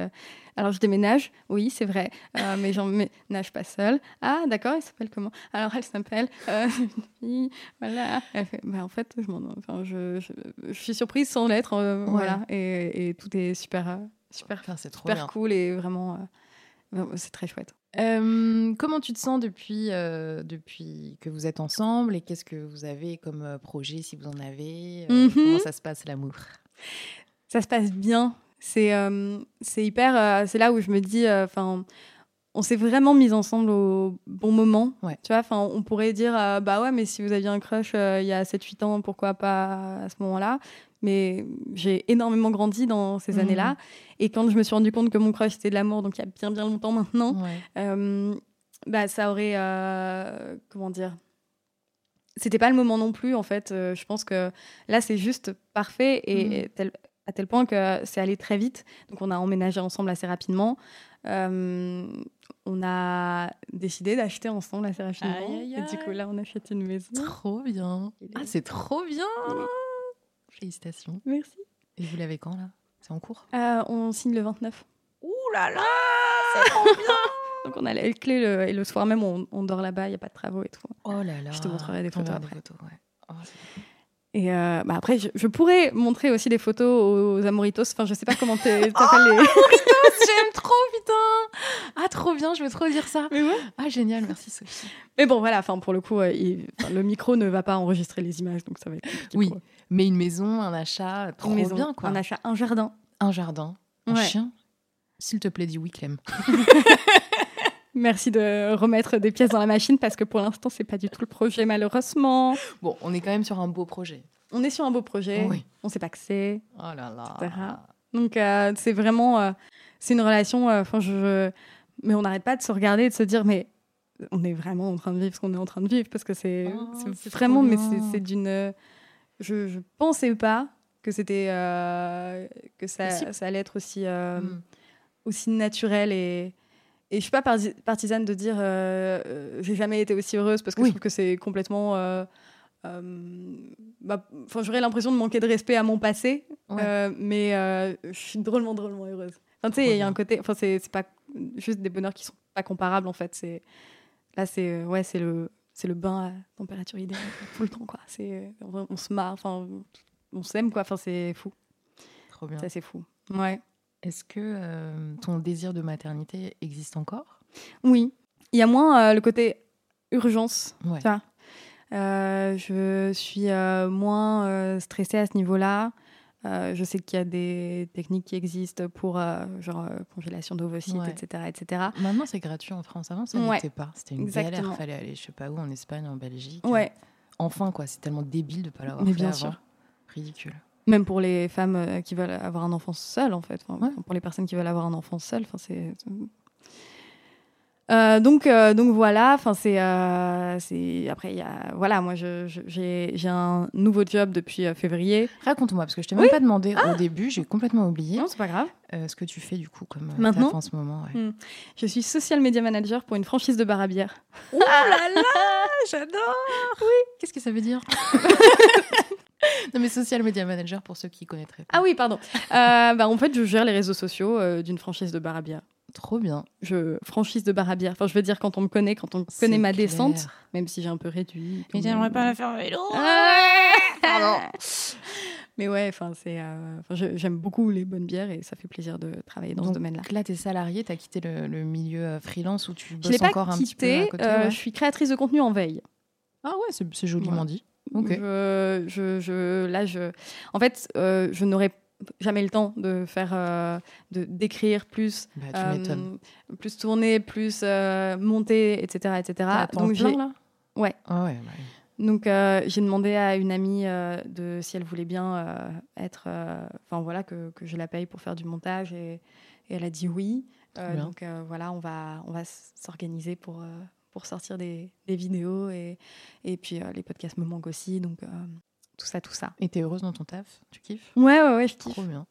Alors, je déménage, oui, c'est vrai, mais j'emménage pas seule. Ah, d'accord, elle s'appelle comment? Alors, elle s'appelle. voilà. Elle fait, bah, en fait, je, m'en- enfin, je, je, je suis surprise sans l'être, voilà. Et, et tout est super, super, Enfin, c'est trop super bien. cool et vraiment, euh, vraiment, c'est très chouette. Euh, comment tu te sens depuis, euh, depuis que vous êtes ensemble et qu'est-ce que vous avez comme projet si vous en avez Euh, Mhm. Comment ça se passe l'amour? Ça se passe bien. C'est euh, c'est hyper. euh, c'est là où je me dis. Enfin. on s'est vraiment mis ensemble au bon moment. Ouais. Tu vois, enfin, on pourrait dire, euh, bah ouais, mais si vous aviez un crush euh, il y a 7-8 ans, pourquoi pas à ce moment-là? Mais j'ai énormément grandi dans ces Mhm. années-là. Et quand je me suis rendu compte que mon crush c'était de l'amour, donc il y a bien bien longtemps maintenant, Ouais. euh, bah ça aurait euh, comment dire c'était pas le moment non plus en fait Euh, je pense que là c'est juste parfait et, Mhm. et tel- à tel point que c'est allé très vite donc on a emménagé ensemble assez rapidement on a décidé d'acheter ensemble assez rapidement Aïe, aïe, et du coup là on achète une maison Trop bien. Ah, c'est trop bien. Oui. Félicitations. merci Et vous l'avez quand là? C'est en cours? Euh, on signe le 29 Ouh là là donc on a la clé le- et le soir même on, on dort là-bas il y a pas de travaux et tout Oh là là. Je te montrerai des photos des après. photos, ouais. Oh, c'est- Et euh, bah après, je, je pourrais montrer aussi des photos aux amoritos. Enfin, je sais pas comment t'es- t'appelles les. J'aime trop, putain Ah, trop bien, je veux trop dire ça. Mais ouais. Ah, génial, merci Sophie. Mais bon, voilà. Enfin, pour le coup, euh, il- le micro ne va pas enregistrer les images, donc ça va être. Oui. Mais une maison, un achat, trop Une maison, bien quoi. un achat, un jardin. Un jardin, un Ouais. chien. S'il te plaît, dis oui, Clem. Merci de remettre des pièces dans la machine parce que pour l'instant, c'est pas du tout le projet, malheureusement. Bon, on est quand même sur un beau projet. On est sur un beau projet. Oui. On sait pas que c'est. Oh là là. etc. Donc euh, c'est vraiment, euh, c'est une relation. euh, Enfin, je, je- mais on n'arrête pas de se regarder et de se dire, mais on est vraiment en train de vivre ce qu'on est en train de vivre parce que c'est, Oh, vraiment, mais c'est d'une. Je, je pensais pas que c'était euh, que ça, allait être aussi euh, Mm. aussi naturel et et je suis pas parti- partisane de dire euh, j'ai jamais été aussi heureuse parce que Oui. je trouve que c'est complètement euh, bah, j'aurais l'impression de manquer de respect à mon passé Ouais. mais je suis drôlement drôlement heureuse enfin tu sais il y a un côté enfin c'est pas juste des bonheurs qui sont pas comparables en fait c'est là c'est ouais c'est le c'est le bain à température idéale tout le temps quoi c'est on, on se marre enfin on s'aime quoi enfin c'est fou Trop bien. ça c'est fou ouais Est-ce que euh, ton désir de maternité existe encore? Oui, il y a moins euh, le côté urgence, Ouais. tu vois. Euh, je suis euh, moins euh, stressée à ce niveau-là. Euh, je sais qu'il y a des techniques qui existent pour euh, genre euh, congélation d'ovocytes, Ouais. etc., etc. Maintenant, c'est gratuit en France. Avant, ça Ouais. n'était pas. C'était une Exactement. galère. Fallait aller, je sais pas où, en Espagne, en Belgique. Ouais, Enfin, quoi. C'est tellement débile de pas l'avoir Mais fait bien avant. sûr. Ridicule. même pour les femmes qui veulent avoir un enfant seul, en fait. Enfin, Ouais. Pour les personnes qui veulent avoir un enfant seul, enfin, c'est. Euh, donc, euh, donc voilà, enfin c'est, euh, c'est après il y a voilà moi je, je- j'ai, j'ai un nouveau job depuis février. Raconte-moi, parce que je t'ai même pas demandé au début, j'ai complètement oublié Non c'est pas grave. ce que tu fais du coup comme Maintenant en ce moment. ouais. Mm. Je suis social media manager pour une franchise de bar à bière. Oh là là, j'adore Oui, qu'est-ce que ça veut dire? Non mais social media manager pour ceux qui connaîtraient pas. Ah oui pardon. Euh, bah, en fait je gère les réseaux sociaux euh, d'une franchise de bar à bière. Trop bien. Je franchise de bar à bière. Enfin je veux dire quand on me connaît, quand on connaît ma clair. descente, même si j'ai un peu réduit. Mais j'aimerais pas la faire en vélo. Pardon. Mais ouais, enfin c'est, euh, j'aime beaucoup les bonnes bières et ça fait plaisir de travailler dans ce Donc domaine-là. là, t'es salarié, t'as quitté le, le milieu euh, freelance où tu Je bosses l'ai pas encore un petit peu à quitté. côté. euh, ouais. Je suis créatrice de contenu en veille. Ah ouais, c'est joliment Voilà. dit. Ok. Je, je, je- là, je, en fait, euh, je n'aurais jamais le temps de faire, euh, de d'écrire plus, Bah, tu euh, plus tourner, plus euh, monter, etc., etc. Donc plein j'ai, là? Ouais. Ah ouais, bah oui. donc euh, j'ai demandé à une amie euh, de si elle voulait bien euh, être, euh, enfin voilà, que, que je la paye pour faire du montage et, et elle a dit oui. Euh, donc euh, voilà, on va, on va s'organiser pour. euh, pour sortir des, des vidéos et, et puis euh, les podcasts me manquent aussi donc euh, tout ça tout ça Et t'es heureuse dans ton taf Tu kiffes? Ouais, ouais, ouais, je kiffe. Trop bien.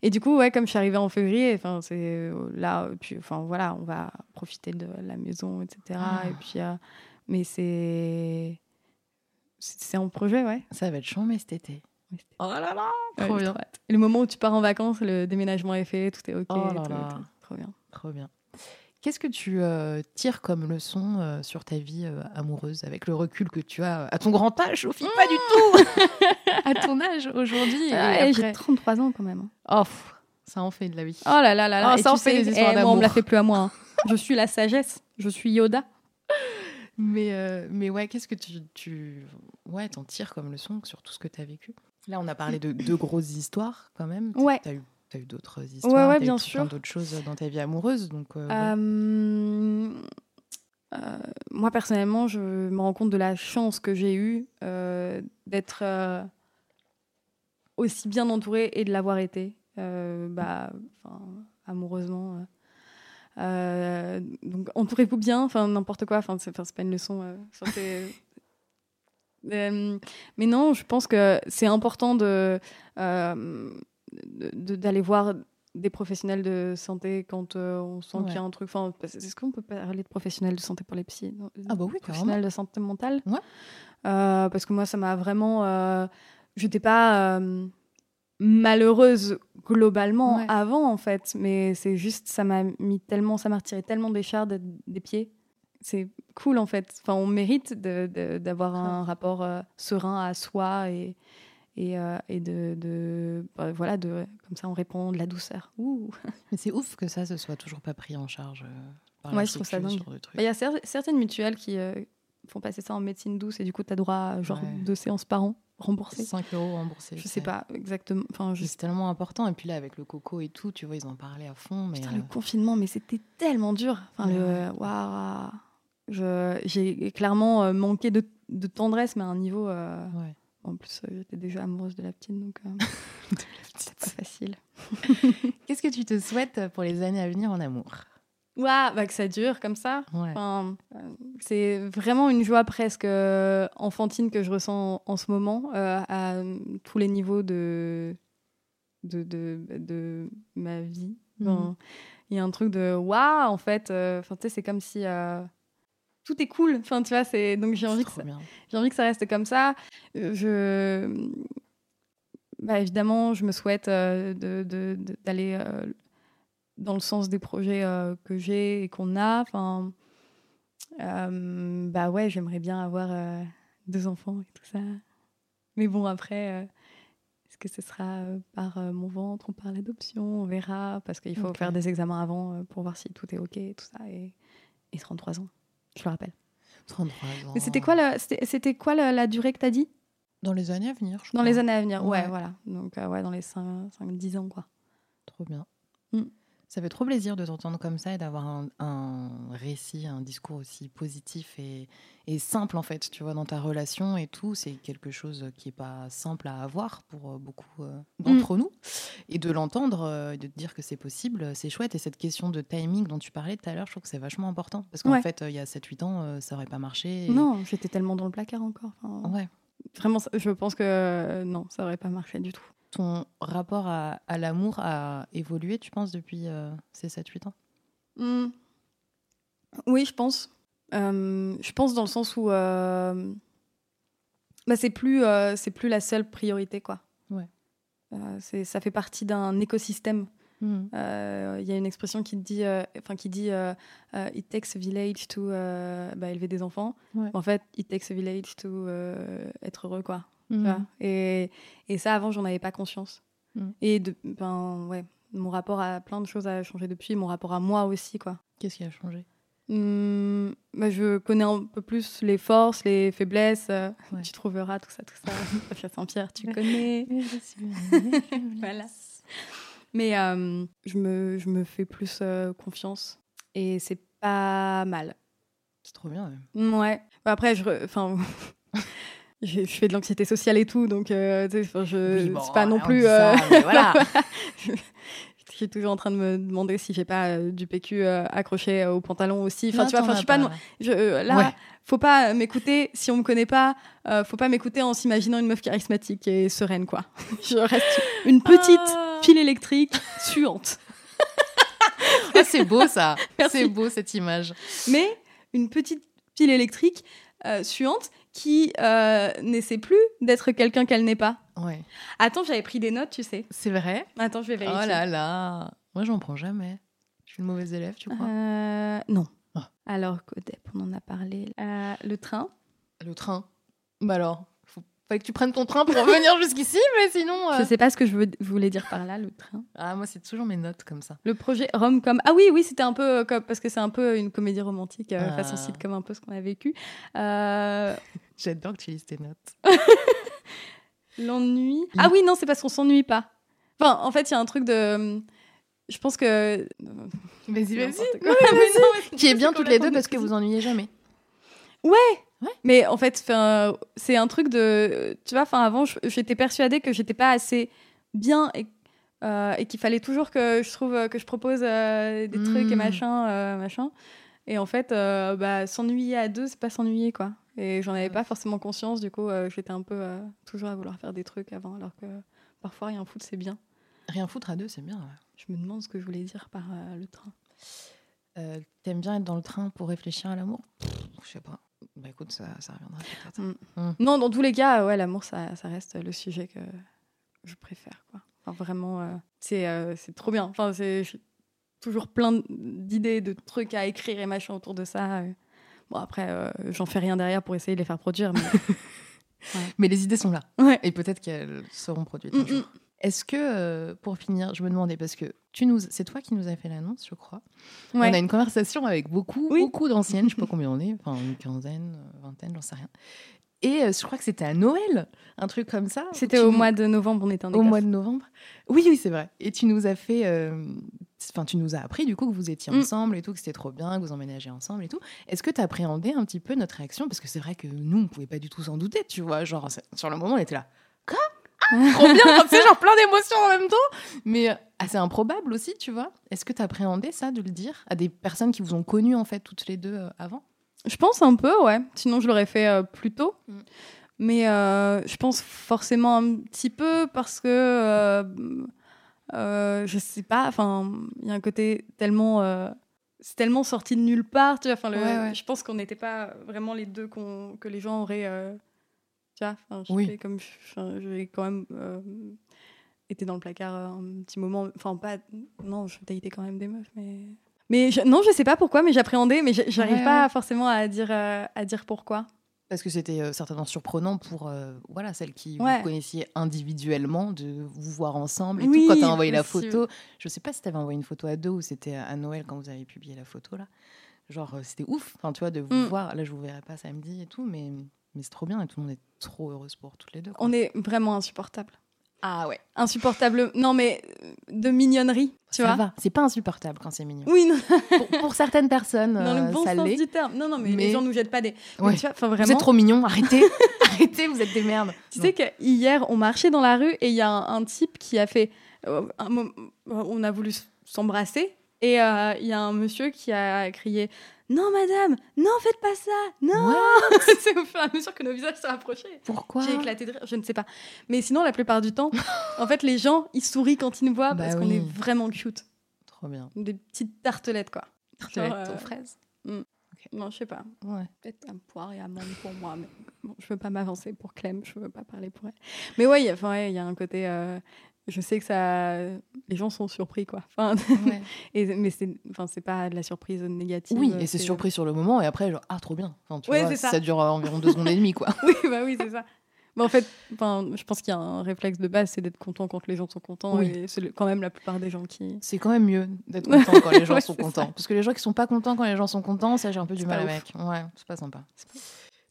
Et du coup, ouais, comme je suis arrivée en février, enfin, c'est euh, là, puis, enfin, voilà, on va profiter de la maison, etc. Ah. Et puis, euh, mais c'est, c'est en projet, ouais. Ça va être chambé cet été. Oh là là Trop bien. Et le moment où tu pars en vacances, le déménagement est fait, tout est ok. Oh là tout- là. tout- trop bien. Trop bien. Qu'est-ce que tu euh, tires comme leçon euh, sur ta vie euh, amoureuse avec le recul que tu as à ton grand âge, Sophie Pas du tout À ton âge aujourd'hui Ah, après. j'ai 33 ans quand même. Oh, pff, ça en fait de la vie. Oh là là là là. Oh, ça tu en fait des histoires eh, moi, on me la d'amour. fait plus à moi. hein. Je suis la sagesse. Je suis Yoda. Mais, mais ouais, qu'est-ce que tu, tu ouais, t'en tires comme leçon sur tout ce que tu as vécu? Là, on a parlé de deux grosses histoires quand même. Ouais. T'as eu, t'as eu d'autres histoires, ouais, eu bien sûr. d'autres choses dans ta vie amoureuse. Donc, euh, ouais. Euh, euh, moi, personnellement, je me rends compte de la chance que j'ai eue d'être aussi bien entourée et de l'avoir été, bah, amoureusement. euh. Donc, entourez-vous bien, enfin, n'importe quoi, enfin, c'est pas une leçon. euh, Euh, mais non, je pense que c'est important de- d'aller voir des professionnels de santé quand euh, on sent qu'il y a un truc. Enfin, est-ce qu'on peut parler de professionnels de santé pour les psys non Ah bah oui, Professionnels de santé mentale? Ouais. Euh, Parce que moi, ça m'a vraiment. Euh, J'étais pas euh, malheureuse globalement Ouais. avant, en fait, mais c'est juste, ça m'a mis tellement, ça m'a retiré tellement des chars de- des pieds. C'est cool, en fait. Enfin, on mérite d'avoir un rapport serein à soi et. Et, euh, et de, de bah, voilà de comme ça on répond de la douceur Ouh. Mais c'est ouf que ça, ce soit toujours pas pris en charge euh, par Ouais, la je trouve ça dingue. Bah, Il y a cer- certaines mutuelles qui euh, font passer ça en médecine douce et du coup, tu as droit à genre Ouais. deux séances par an remboursées. 5 euros remboursés. Je sais pas exactement. Enfin, je C'est tellement important. Et puis là, avec le coco et tout, tu vois, ils en parlaient à fond. Mais Putain, euh, le confinement, mais c'était tellement dur. Enfin, Ouais, le waouh. J'ai clairement manqué de, de tendresse, mais à un niveau. euh, ouais. En plus, euh, j'étais déjà amoureuse de la petite, donc euh, c'était pas facile. Qu'est-ce que tu te souhaites pour les années à venir en amour? Waouh, bah, que ça dure comme ça. Ouais. Enfin, euh, c'est vraiment une joie presque euh, enfantine que je ressens en ce moment euh, à euh, tous les niveaux de, de, de, de ma vie. Enfin, Il y a un truc de waouh, en fait. euh, Enfin, c'est comme si euh, tout est cool. Enfin, tu vois, c'est donc j'ai envie que ça, j'ai envie que ça reste comme ça. Euh, Je, bah, évidemment, je me souhaite euh, de- de- de- d'aller euh, dans le sens des projets que j'ai et qu'on a. Enfin, bah ouais, j'aimerais bien avoir deux enfants et tout ça. Mais bon, après, est-ce que ce sera par mon ventre ou par l'adoption? On verra, parce qu'il faut faire des examens avant pour voir si tout est OK et tout ça. Et, et 33 ans, je le rappelle. 33 ans. Mais c'était quoi, la, c'était, c'était quoi la, la durée que t'as dit? Dans les années à venir, je Dans crois. les années à venir, ouais, Ouais. voilà. Donc, euh, ouais, dans les 5-10 ans, quoi. Trop bien. Mm. Ça fait trop plaisir de t'entendre comme ça et d'avoir un, un récit, un discours aussi positif et, et simple en fait, tu vois, dans ta relation et tout. C'est quelque chose qui est pas simple à avoir pour euh, beaucoup euh, d'entre nous. Et de l'entendre, euh, de te dire que c'est possible, euh, c'est chouette. Et cette question de timing dont tu parlais tout à l'heure, je trouve que c'est vachement important. Parce qu'en Ouais. fait, euh, il y a 7-8 ans, ça aurait pas marché. et- Non, j'étais tellement dans le placard encore. Enfin, Ouais. Vraiment, je pense que non, ça aurait pas marché du tout. Ton rapport à, à l'amour a évolué, tu penses, depuis euh, ces 7-8 ans? Hmm. Oui, je pense. Euh, je pense dans le sens où euh, bah, c'est plus, c'est plus la seule priorité, quoi. Ouais. C'est, ça fait partie d'un écosystème. Il y a une expression qui dit, enfin qui dit, it takes a village to bah, élever des enfants. Ouais. En fait, it takes a village to être heureux, quoi. Tu Mhm. vois. Et, et ça, avant, j'en avais pas conscience. Mm. Et de, ben, ouais, mon rapport à plein de choses a changé depuis, mon rapport à moi aussi, quoi. Qu'est-ce qui a changé? Bah, je connais un peu plus les forces, les faiblesses. euh, Ouais. Tu trouveras tout ça, tout ça. Sofia Saint-Pierre, tu connais. Voilà. Mais euh, je, me, je me fais plus euh, confiance et c'est pas mal. C'est trop bien. même. Ouais. Bah, Après, je, enfin, je, je fais de l'anxiété sociale et tout, donc euh, je, Oui, bon, c'est pas non on plus. ça, euh, voilà. je, je suis toujours en train de me demander si j'ai pas euh, du PQ accroché au pantalon aussi. Enfin, Non, tu vois, je suis pas. pas. non- je, là, Ouais. faut pas m'écouter si on me connaît pas. faut pas m'écouter en s'imaginant une meuf charismatique et sereine, quoi. je reste une petite Ah. pile électrique suante. Ah, c'est beau ça. C'est beau cette image. mais une petite pile électrique suante qui euh, n'essaie plus d'être quelqu'un qu'elle n'est pas. Ouais. Attends, j'avais pris des notes, tu sais. C'est vrai. Attends, je vais vérifier. Oh là là. Moi, j'en prends jamais. Je suis une mauvaise élève, tu crois Euh, non. Ah. Alors, Codep, on en a parlé. Euh, le train. Le train. Bah alors, faut pas que tu prennes ton train pour revenir jusqu'ici, mais sinon. euh, Je sais pas ce que je voulais dire par là, le train. Ah, moi, c'est toujours mes notes comme ça. Le projet rom-com. Ah oui, oui, c'était un peu euh, comme parce que c'est un peu une comédie romantique Ah. façon sitcom, un peu ce qu'on a vécu. Euh, J'adore que tu lises tes notes. L'ennui. Ah oui, non, c'est parce qu'on s'ennuie pas. Enfin, en fait, il y a un truc de. Je pense que. Vas-y, vas-y. mais Qui est bien toutes les deux parce que vous ennuyez jamais. Mais en fait, c'est un truc de. Tu vois, enfin, avant, j'étais persuadée que j'étais pas assez bien et, euh, et qu'il fallait toujours que je trouve que je propose euh, des trucs et Mm. machin, euh, machin. Et en fait, euh, bah, s'ennuyer à deux, c'est pas s'ennuyer, quoi. Et j'en avais pas forcément conscience, du coup, euh, j'étais un peu euh, toujours à vouloir faire des trucs avant, alors que parfois, rien foutre, c'est bien. Rien foutre à deux, c'est bien. ouais. Je me demande ce que je voulais dire par euh, le train. T'aimes bien être dans le train pour réfléchir à l'amour? Je sais pas. Bah écoute, ça, ça reviendra peut-être. Mm. Non, dans tous les cas, ouais, l'amour, ça, ça reste le sujet que je préfère. Quoi. Enfin, vraiment, c'est c'est trop bien. Enfin, c'est j'ai toujours plein d'idées, de trucs à écrire et machin autour de ça. Bon, après, euh, j'en fais rien derrière pour essayer de les faire produire. Mais... Mais les idées sont là. ouais. Et peut-être qu'elles seront produites un jour. Est-ce que, euh, pour finir, je me demandais, parce que tu nous, c'est toi qui nous as fait l'annonce, je crois. Ouais. On a une conversation avec beaucoup, Oui. beaucoup d'anciennes, je sais pas combien on est, enfin une quinzaine, euh, vingtaine, j'en sais rien. Et euh, je crois que c'était à Noël, un truc comme ça. C'était au nous- mois de novembre, on était en au mois de novembre. Oui, oui, c'est vrai. Et tu nous as fait, euh, enfin, tu nous as appris du coup que vous étiez Mm. ensemble et tout, que c'était trop bien, que vous emménagez ensemble et tout. Est-ce que tu appréhendais un petit peu notre réaction? Parce que c'est vrai que nous, on pouvait pas du tout s'en douter, tu vois. Genre, c'est- sur le moment, on était là. Quoi? Ah, Trop bien, sais, genre plein d'émotions en même temps. Mais euh, assez improbable aussi, tu vois. Est-ce que tu appréhendais ça de le dire à des personnes qui vous ont connues en fait toutes les deux euh, avant? Je pense un peu, ouais. Sinon, je l'aurais fait euh, plus tôt. Mm. Mais euh, je pense forcément un petit peu parce que euh, je sais pas. Enfin, il y a un côté tellement. euh, c'est tellement sorti de nulle part. Tu vois, enfin, le- Ouais, ouais. Je pense qu'on n'était pas vraiment les deux que les gens auraient. euh, tu vois, enfin, je Oui. sais, comme je- enfin, j'ai quand même été dans le placard un petit moment. Enfin, pas. Non, je datais quand même des meufs, mais. Mais je- non, je sais pas pourquoi, mais j'appréhendais, mais j'arrive Ouais, pas forcément à dire, à dire pourquoi. Parce que c'était euh, certainement surprenant pour euh, voilà, celles qui Ouais. vous connaissiez individuellement, de vous voir ensemble et Oui, tout. Quand tu as envoyé la photo, je sais pas si tu avais envoyé une photo à deux ou c'était à Noël quand vous avez publié la photo là. Genre, euh, c'était ouf. Enfin, tu vois, de vous Mm. voir. Là, je vous verrai pas samedi et tout, mais, mais c'est trop bien et tout le monde est trop heureuse pour toutes les deux. quoi. On est vraiment insupportable. Ah ouais. Insupportable. Non, mais euh, de mignonnerie, tu ça vois. va. C'est pas insupportable quand c'est mignon. Oui, non, pour, pour certaines personnes, dans euh, le bon ça sens du terme. Non, non, mais, Mais- les gens nous jettent pas des. mais Ouais. tu vois, enfin, Vous vraiment. êtes trop mignon. Arrêtez. Arrêtez, vous êtes des merdes. Tu sais que hier, on marchait dans la rue et il y a un, un type qui a fait. euh, un euh, on a voulu s'embrasser et euh, il y a un monsieur qui a crié Non, madame, non, faites pas ça, non C'est au fur et à mesure que nos visages se rapprochaient. Pourquoi J'ai éclaté de rire, je ne sais pas. Mais sinon, la plupart du temps, en fait, les gens, ils sourient quand ils nous voient Bah parce qu'on est vraiment cute. Trop bien. Des petites tartelettes, quoi. Tartelette Genre, euh, aux fraises. Non, je sais pas. Ouais. Peut-être un poire et amande pour moi, mais bon, je veux pas m'avancer pour Clem, je veux pas parler pour elle. Mais ouais, il y a- enfin, ouais, il y a un côté. euh, je sais que ça, les gens sont surpris, quoi. Enfin, Ouais. et, mais c'est, enfin, c'est pas de la surprise négative. Oui, euh, et c'est surpris sur le moment, et après, genre, ah, trop bien. Enfin, tu Ouais, vois, ça. ça dure euh, environ deux secondes et demie, quoi. Oui, bah oui, c'est ça. Mais en fait, je pense qu'il y a un réflexe de base, c'est d'être content quand les gens sont contents. Oui. Et c'est quand même la plupart des gens qui. C'est quand même mieux d'être content quand les gens Ouais, sont contents. ça. Parce que les gens qui sont pas contents quand les gens sont contents, ça j'ai un peu du mal avec. Ouais, c'est pas sympa.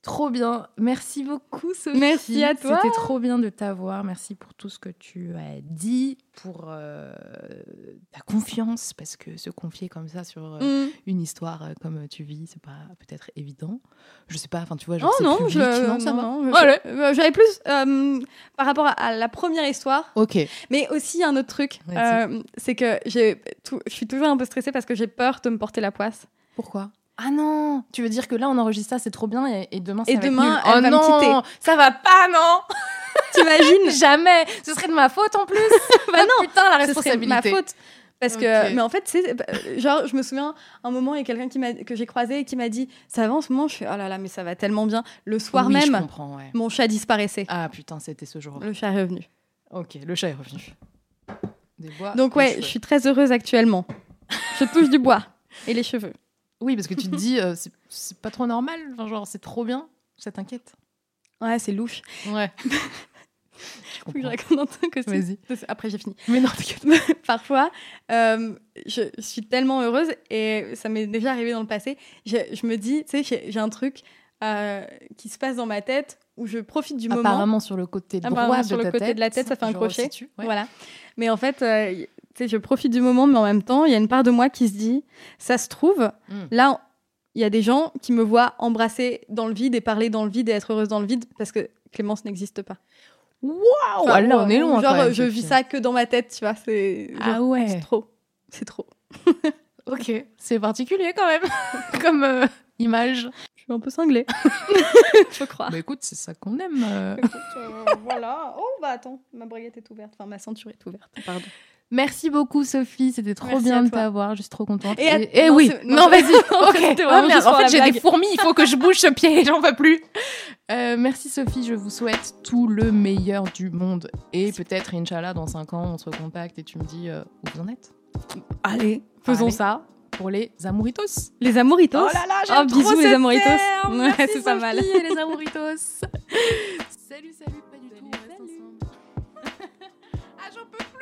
Trop bien. Merci beaucoup, Sophie. Merci à toi. C'était trop bien de t'avoir. Merci pour tout ce que tu as dit, pour euh, ta confiance, parce que se confier comme ça sur euh, Mm. une histoire euh, comme tu vis, c'est pas peut-être évident. Je sais pas, enfin tu vois, genre Oh non, public, je, non, ça va. non, je- euh, j'avais plus par rapport à, à la première histoire. Ok. Mais aussi un autre truc, c'est que j'ai je suis toujours un peu stressée parce que j'ai peur de me porter la poisse. Pourquoi? Ah non, tu veux dire que là on enregistre ça, c'est trop bien et, et demain ça Et va être demain, nul. elle oh va non, ça va pas non. T'imagines Jamais, ce serait de ma faute en plus. Bah non, putain la Ce serait responsabilité. ma faute. Parce que, mais en fait, c'est bah, genre, je me souviens un moment, il y a quelqu'un qui m'a que j'ai croisé et qui m'a dit, ça va en ce moment? Je fais, oh là là, mais ça va tellement bien. Le soir Oui, je même, ouais. mon chat disparaissait. Ah putain, c'était ce jour. Le chat est revenu. Ok, le chat est revenu. Des bois. Donc ouais, je suis très heureuse actuellement. Je touche du bois et les cheveux. Oui, parce que tu te dis, euh, c'est- pas trop normal. Enfin, genre, c'est trop bien. Ça t'inquiète. Ouais, c'est louche. Ouais. Faut que je raconte un truc aussi. Après, j'ai fini. Mais non. Parfois, euh, je suis tellement heureuse et ça m'est déjà arrivé dans le passé. Je, je me dis, tu sais, j'ai- un truc euh, qui se passe dans ma tête où je profite du moment. Apparemment sur le côté droit de sur le ta côté tête, de la tête, ça fait un je crochet. ouais. Voilà. Mais en fait, euh, sais, je profite du moment, mais en même temps, il y a une part de moi qui se dit, ça se trouve, Mm. là, il y a des gens qui me voient embrasser dans le vide et parler dans le vide et être heureuse dans le vide parce que Clémence n'existe pas. Waouh, Enfin, là on est loin. Genre, même, je vis ça que dans ma tête, tu vois. C'est Ah genre, ouais. C'est trop. C'est trop. Ok, c'est particulier quand même, comme euh, image. Je suis un peu cinglée. je crois. Bah écoute, c'est ça qu'on aime. euh. Écoute, euh, voilà. Oh, bah attends, ma braguette est ouverte. Enfin, ma ceinture est ouverte. Pardon. Merci beaucoup Sophie, c'était trop Merci bien de t'avoir, je suis trop contente. Et à- et non, oui, non, non, vas-y, ok. merde, juste en fait j'ai des fourmis, il faut que je bouge ce pied, j'en peux plus. Euh, merci Sophie, je vous souhaite tout le meilleur du monde. Et peut-être, Inch'Allah, dans 5 ans, on se recontacte et tu me dis euh, où vous en êtes. Allez, faisons Allez. ça. Pour les amouritos. Les amouritos. Oh là là, Oh, j'aime bisous, trop les ce amouritos. terme. Ouais, c'est pas mal. Et les amouritos. salut, salut,